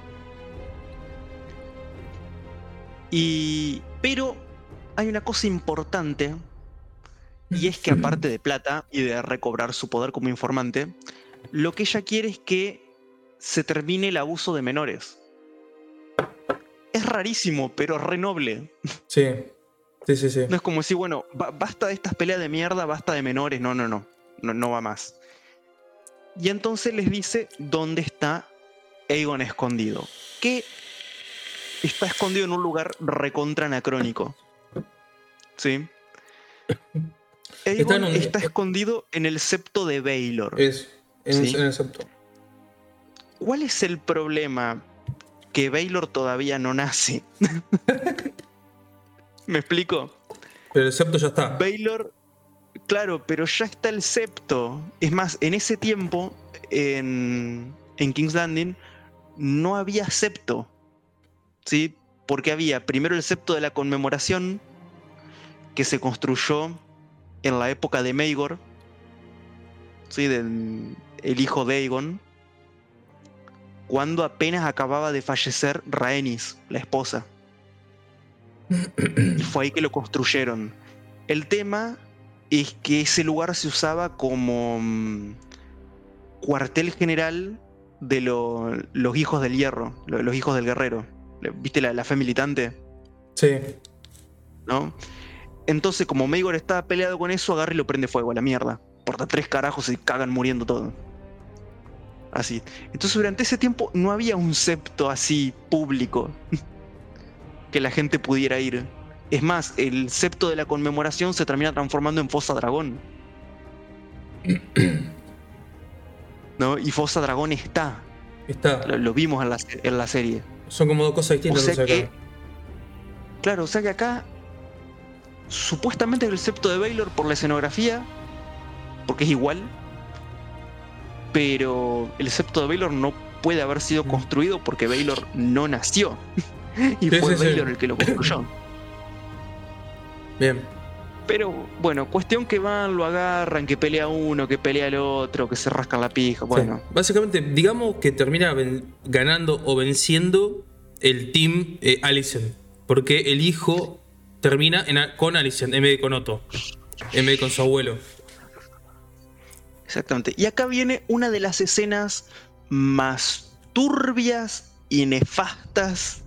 Y. Pero hay una cosa importante, y es que aparte de plata y de recobrar su poder como informante, lo que ella quiere es que se termine el abuso de menores. Es rarísimo, pero re noble. Sí, sí, sí, sí. No es como decir, bueno, basta de estas peleas de mierda, basta de menores. No, no, no, no, no va más. Y entonces les dice dónde está Aegon escondido. Que está escondido en un lugar recontra anacrónico. ¿Sí? Aegon está, escondido en el septo de Baylor. Es, en, el septo. ¿Cuál es el problema? Que Baylor todavía no nace. [LAUGHS] ¿Me explico? Pero el septo ya está. Baylor, claro, pero ya está el septo. Es más, en ese tiempo, en, en King's Landing, no había septo. ¿Sí? Porque había primero el septo de la conmemoración, que se construyó en la época de Maegor, ¿sí? El hijo de Aegon, cuando apenas acababa de fallecer Rhaenys, la esposa. y fue ahí que lo construyeron. El tema es que ese lugar se usaba como mm, cuartel general de los hijos del hierro, los hijos del guerrero. ¿Viste la, fe militante? Sí. ¿No? Entonces, como Maegor estaba peleado con eso, agarra y lo prende fuego a la mierda. Porta tres carajos y cagan muriendo todo. Así. Entonces, durante ese tiempo no había un septo así público [LAUGHS] que la gente pudiera ir. Es más, el septo de la conmemoración se termina transformando en Fosa Dragón. [CLEARS THROAT] ¿No? Y Fosa Dragón está. Está. Lo, vimos en la, en la, serie. Son como dos cosas distintas. O sea que, claro, o sea que acá supuestamente el septo de Baylor por la escenografía, porque es igual, pero el septo de Baylor no puede haber sido mm. construido porque Baylor no nació. [LAUGHS] y fue Baylor el que lo construyó. Bien. Pero bueno, cuestión que van, lo agarran, que pelea uno, que pelea el otro, que se rascan la pija. Bueno. Básicamente, digamos que termina ganando o venciendo el team eh, Allison. Porque el hijo termina con Alicent en vez de con Otto, en vez de con su abuelo. Exactamente. Y acá viene una de las escenas más turbias y nefastas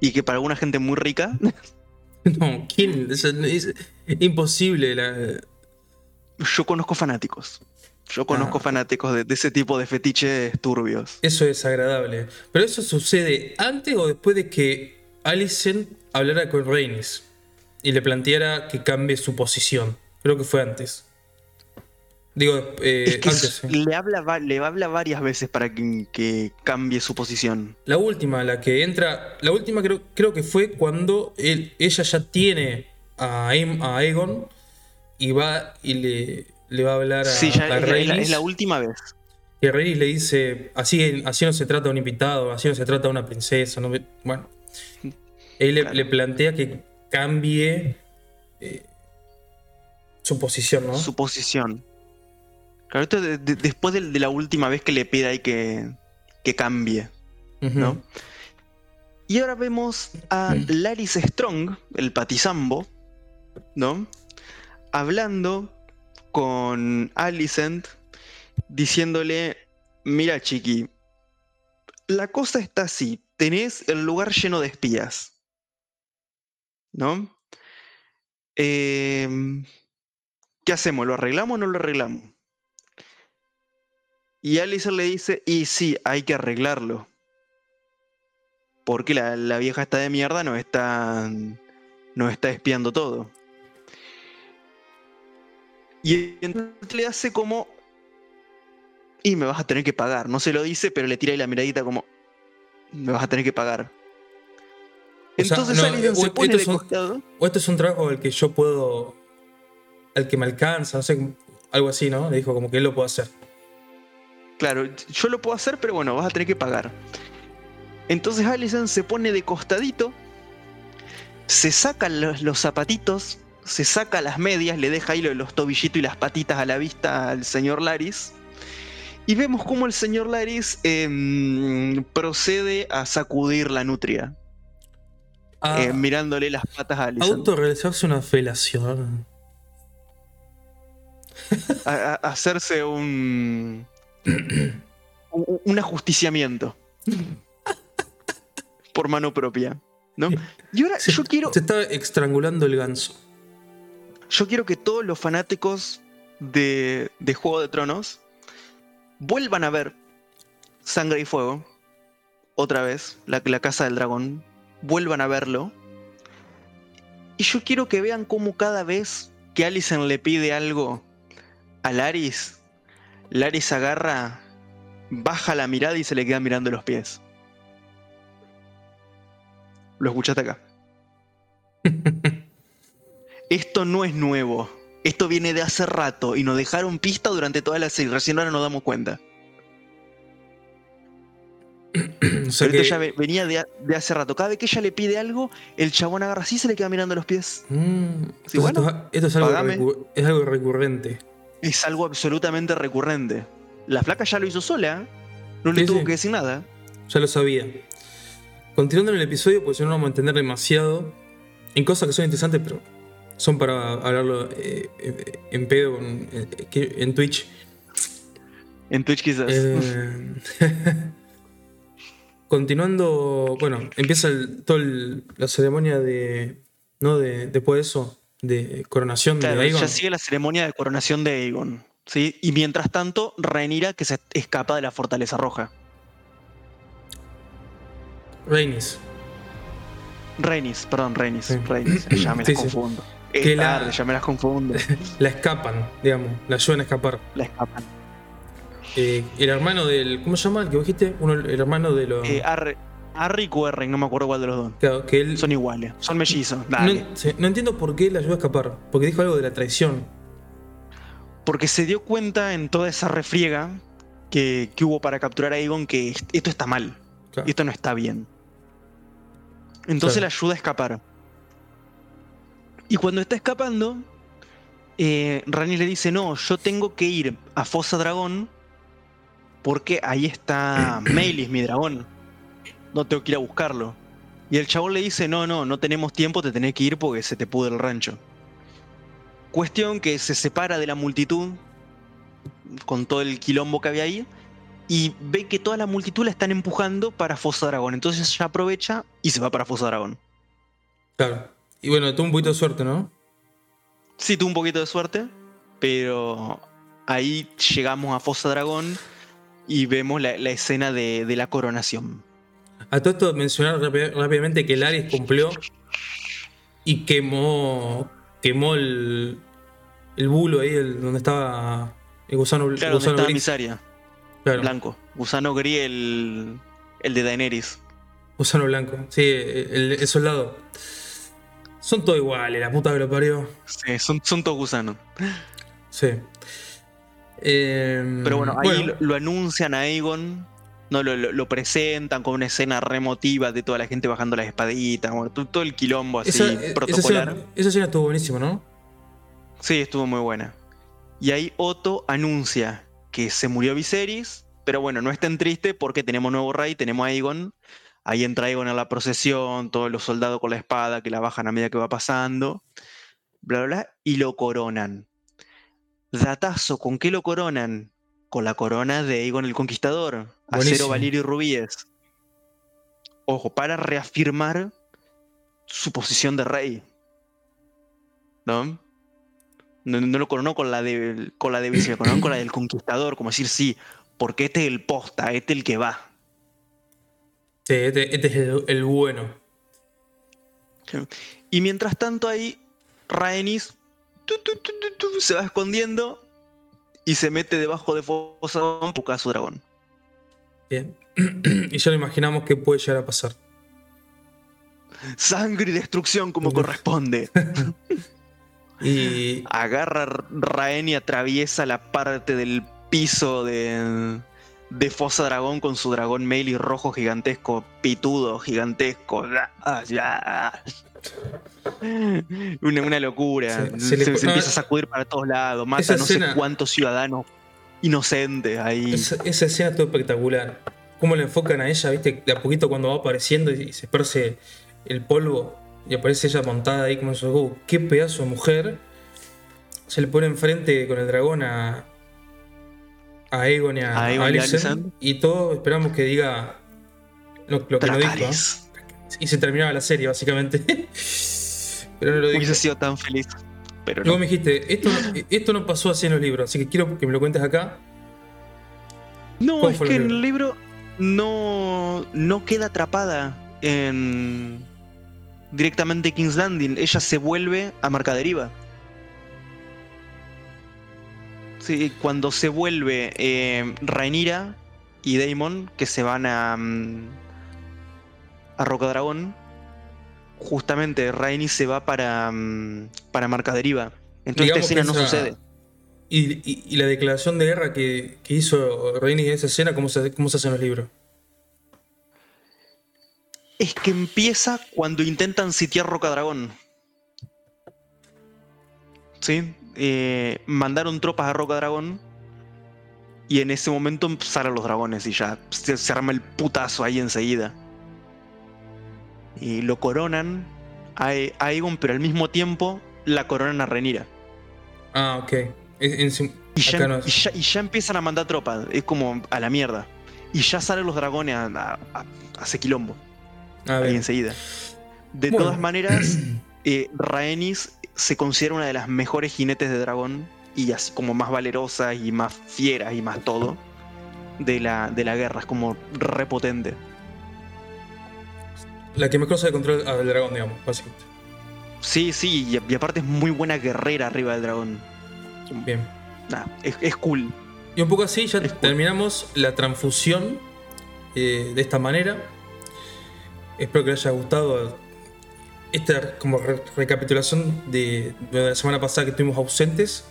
y que para alguna gente muy rica. [LAUGHS] No, ¿quién? Es, imposible. Yo conozco fanáticos. Yo conozco ah. fanáticos de, ese tipo de fetiches turbios. Eso es agradable. Pero eso sucede antes o después de que Alicent hablara con Rhaenys y le planteara que cambie su posición. Creo que fue antes. Digo, eh, antes. Le, habla, le habla varias veces para que, cambie su posición. La última, la que entra. La última creo, creo que fue cuando ella ya tiene a, a Aegon y va y le, le va a hablar a, sí, ya es, la, última vez. Y Rhaenys le dice: así, así no se trata un invitado, así no se trata una princesa. bueno. Él le, plantea que cambie eh, su posición, ¿no? Su posición. Claro, esto después de, la última vez que le pide ahí que, que cambie, ¿no? Y ahora vemos a. Laris Strong, el patizambo, ¿no? Hablando con Alicent, diciéndole, mira chiqui, la cosa está así, tenés el lugar lleno de espías. ¿No? Em, ¿Qué hacemos? ¿Lo arreglamos o no lo arreglamos? Y Alison le dice, y sí, hay que arreglarlo. Porque la, vieja está de mierda, nos está, nos está espiando todo. Y entonces le hace como... Y me vas a tener que pagar. No se lo dice, pero le tira ahí la miradita como... Me vas a tener que pagar. Entonces se pone de costado. O este es un trabajo al que yo puedo. al que me alcanza, no sé, algo así, ¿no? Le dijo como que él lo puede hacer. Claro, yo lo puedo hacer, pero bueno, vas a tener que pagar. Entonces Allison se pone de costadito, se saca los, zapatitos, se saca las medias, le deja ahí los tobillitos y las patitas a la vista al señor Laris. Y vemos cómo el señor Laris em, procede a sacudir la nutria. A eh, mirándole las patas a Alicent. autorrealizarse una felación. A, a- a hacerse un, [CLEARS THROAT] un. un ajusticiamiento. [LAUGHS] Por mano propia. ¿No? Y ahora Se, yo quiero. se está estrangulando el ganso. Yo quiero que todos los fanáticos de, de Juego de Tronos vuelvan a ver Sangre y Fuego. Otra vez, la, la Casa del Dragón. Vuelvan a verlo. Y yo quiero que vean cómo cada vez que Alicent le pide algo a Laris, Laris agarra, baja la mirada y se le queda mirando los pies. Lo escuchaste acá. [LAUGHS] Esto no es nuevo. Esto viene de hace rato y nos dejaron pista durante toda la serie. Recién ahora nos damos cuenta. [CLEARS THROAT] O sea Pero que- esto ya ve- venía de, de hace rato. Cada vez que ella le pide algo, el chabón agarra así y se le queda mirando los pies. Mm, Sí, entonces bueno, esto, esto es, algo pagame. recu- es algo recurrente. Es algo absolutamente recurrente. La flaca ya lo hizo sola. No le Sí, tuvo sí. que decir nada. Ya lo sabía. Continuando en el episodio, pues si no no vamos a entender demasiado en cosas que son interesantes, pero son para hablarlo eh, eh, en pedo con- eh, en Twitch. En Twitch quizás. Eh, [LAUGHS] continuando, bueno, empieza el- toda la ceremonia de, ¿no? De, después de eso, de coronación Claro, de Aegon. ya sigue la ceremonia de coronación de Aegon. ¿sí? Y mientras tanto, Rhaenyra que se escapa de la Fortaleza Roja. Rhaenys. Rhaenys, perdón, Rhaenys. Sí. Rhaenys, [CLEARS THROAT] ya me las Sí, confundo. Es Que la- ya me las confundo. [LAUGHS] La escapan, digamos, la ayudan a escapar. La escapan. Eh, el hermano del. ¿Cómo se llama? ¿El que dijiste? Uno, el hermano de los. Eh, Arre- Arric o Erren, no me acuerdo cuál de los dos. Claro, que él. Son iguales, son mellizos. no, Dale. sí, no entiendo por qué le ayudó a escapar. Porque dijo algo de la traición. Porque se dio cuenta en toda esa refriega que, que hubo para capturar a Aegon que est- esto está mal. Claro. Esto no está bien. Entonces Claro. le ayuda a escapar. Y cuando está escapando, eh, Rhaenys le dice, no, yo tengo que ir a Fosa Dragón porque ahí está [CLEARS THROAT] Melis, mi dragón. No tengo que ir a buscarlo. Y el chabón le dice, no, no, no tenemos tiempo, te tenés que ir porque se te pudre el rancho. Cuestión que se separa de la multitud con todo el quilombo que había ahí y ve que toda la multitud la están empujando para Fosa Dragón. Entonces ella aprovecha y se va para Fosa Dragón. Claro. Y bueno, tuvo un poquito de suerte, ¿no? Sí, tuvo un poquito de suerte, pero ahí llegamos a Fosa Dragón y vemos la, la escena de, de la coronación. A todo esto mencionar rápi- rápidamente que Laris cumplió y quemó. quemó el. el bulo ahí, el- donde estaba el gusano, el Claro, gusano gris. Misaria, Claro, blanco. Gusano gris, el, el de Daenerys. gusano blanco. Sí, el, el soldado. Son todos iguales, la puta que lo parió. Sí, son, son todos gusanos. Sí. Eh, Pero bueno, ahí Lo, lo anuncian a Aegon, no, lo, lo- lo presentan con una escena remotiva de toda la gente bajando las espaditas, bueno, todo, el quilombo así esa, esa protocolar. esa escena estuvo buenísima, ¿no? Sí, estuvo muy buena. Y ahí Otto anuncia que se murió Viserys, pero bueno, no estén tristes porque tenemos nuevo rey, tenemos a Aegon. Ahí entra Aegon en la procesión, todos los soldados con la espada que la bajan a medida que va pasando, bla, bla, bla, y lo coronan. Datazo, ¿con qué lo coronan? Con la corona de Aegon el Conquistador, acero, Buenísimo. valirio y rubíes. Ojo, para reafirmar su posición de rey. ¿No? No, no lo coronó con la de con la de lo coronó con la del Conquistador, como decir, sí, porque este es el posta, este es el que va. Sí, este, este es el, el bueno. Y mientras tanto ahí, Rhaenys tu, tu, tu, tu, tu, se va escondiendo y se mete debajo de Fosa Dragón busca a su dragón. Bien. [CLEARS THROAT] y ya lo imaginamos que puede llegar a pasar. Sangre y destrucción como corresponde. [LAUGHS] Y Agarra Raen y atraviesa la parte del piso de, de Fosa Dragón con su dragón Melee rojo gigantesco, pitudo, gigantesco. [LAUGHS] [LAUGHS] Una, una locura. Se- Se, se le- se no, empieza a sacudir para todos lados. Mata no escena- sé cuántos ciudadanos inocentes ahí. esa, esa escena estuvo espectacular. Cómo le enfocan a ella, viste, de a poquito cuando va apareciendo y se esparce el polvo y aparece ella montada ahí como eso. Oh, qué pedazo de mujer. Se le pone enfrente con el dragón a, a Egon y a, A y a. Y todos esperamos que diga lo, lo que no dijo. Y se terminaba la serie, básicamente. [LAUGHS] Pero no lo dijo. Hubiese sido tan feliz. Pero no. me dijiste, esto, no- esto no pasó así en los libros, así que quiero que me lo cuentes acá. No, ¿Cuál es que en el libro no, no queda atrapada en directamente King's Landing. Ella se vuelve a Marcaderiva. Sí, cuando se vuelve eh, Rhaenyra y Daemon, que se van a, mm, a Rocadragón, justamente Rhaenys se va para, mm, para Marcaderiva. Entonces Digamos esta escena no sucede. Y, y- y la declaración de guerra que, que hizo Rhaenys en esa escena, ¿cómo se, cómo se hace en los libros? Es que empieza cuando intentan sitiar Rocadragón. ¿Sí? Eh, mandaron tropas a Rocadragón. Y en ese momento salen los dragones y ya se, se arma el putazo ahí enseguida. Y lo coronan a, E- a Aegon, pero al mismo tiempo la coronan a Renira. Ah, ok. En- Y ya, acá no es. y ya- y ya empiezan a mandar tropas. Es como a la mierda. Y ya salen los dragones a, a, a- hacer quilombo. Ah, ahí enseguida. De Bueno. todas maneras, [CLEARS THROAT] eh, Rhaenys se considera una de las mejores jinetes de dragón y así como más valerosa y más fiera y más todo de la, de la guerra. Es como repotente. La que mejor sabe control al dragón, digamos, básicamente. Sí, sí, y, y aparte es muy buena guerrera arriba del dragón. Bien. Nah, es, es cool. Y un poco así ya Es cool. terminamos la transfusión eh, de esta manera. Espero que les haya gustado esta como re- recapitulación de, de la semana pasada que estuvimos ausentes.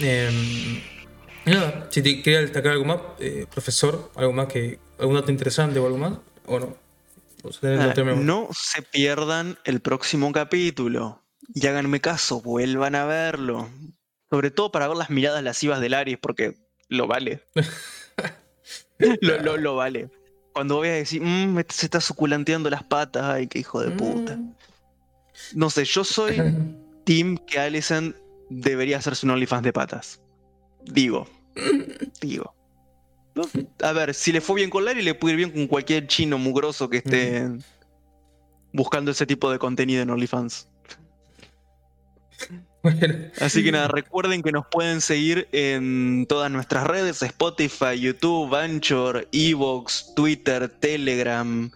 Eh, y nada, si te quería destacar algo más, eh, profesor, algo más que algún dato interesante o algo más, o no. Ah, no se pierdan el próximo capítulo. Y háganme caso, vuelvan a verlo. Sobre todo para ver las miradas lascivas del Aries, porque lo vale. [LAUGHS] lo, lo- lo vale. Cuando voy a decir, "Mm, este se está suculanteando las patas, ay, qué hijo de puta. Mm. No sé, yo soy [LAUGHS] Team que Alicent debería hacerse un OnlyFans de patas. Digo. [LAUGHS] Digo. No, A ver, si le fue bien con Larry, le puede ir bien con cualquier chino mugroso que esté buscando ese tipo de contenido en OnlyFans. [LAUGHS] Bueno, Así que nada, recuerden que nos pueden seguir en todas nuestras redes: Spotify, YouTube, Anchor, Evox, Twitter, Telegram.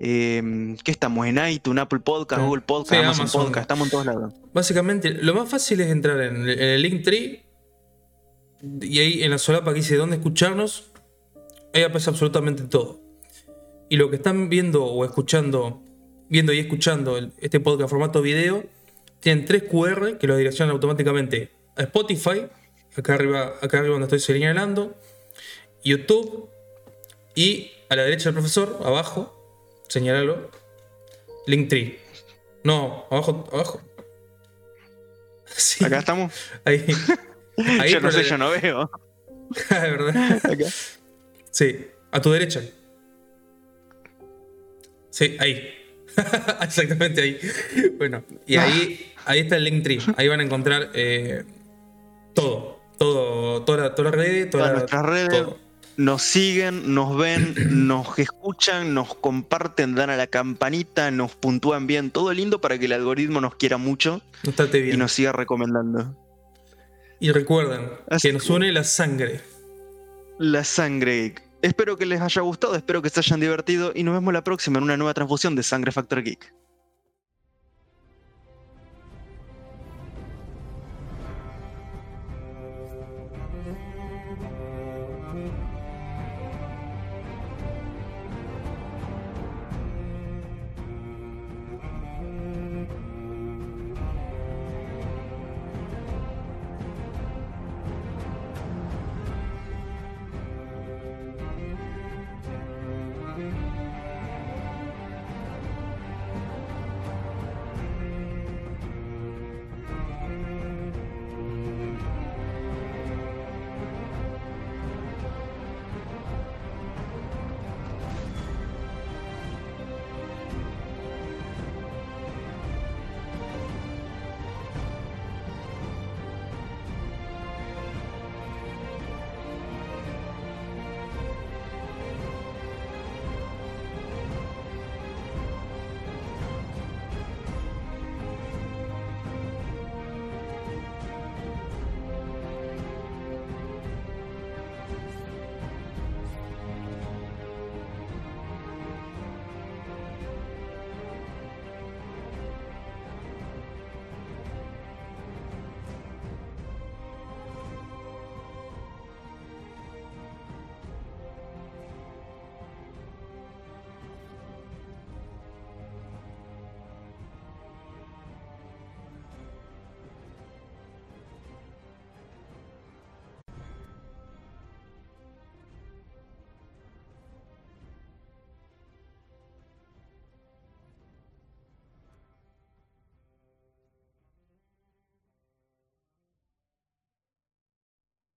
eh, ¿Qué estamos? En iTunes, Apple Podcast, Sí. Google Podcast, Sí, Amazon, Amazon. Podcast, estamos en todos lados. Básicamente, lo más fácil es entrar en el, en el Linktree y ahí en la solapa que dice dónde escucharnos, ahí aparece absolutamente todo. Y lo que están viendo o escuchando, viendo y escuchando el- este podcast en formato video, tienen tres QR que lo direccionan automáticamente a Spotify, acá arriba, acá arriba donde estoy señalando, YouTube y a la derecha del profesor, abajo, señalalo, Linktree. No, abajo, abajo. [LAUGHS] Sí, Acá estamos. ahí. [LAUGHS] Ahí yo no sé, yo no veo. [LAUGHS] de verdad. Acá. Sí, a tu derecha. Sí, ahí. [LAUGHS] Exactamente ahí. Bueno, y ahí, ahí está el Linktree. Ahí van a encontrar eh, todo. Todo, toda toda la red, toda Todas nuestras redes. todo. Nos siguen, nos ven, [CLEARS THROAT] nos escuchan, nos comparten, dan a la campanita, nos puntúan bien. Todo lindo para que el algoritmo nos quiera mucho estate y bien. nos siga recomendando. Y recuerden Así que nos une la sangre. La sangre geek. Espero que les haya gustado, espero que se hayan divertido y nos vemos la próxima en una nueva transfusión de Sangre Factor Geek.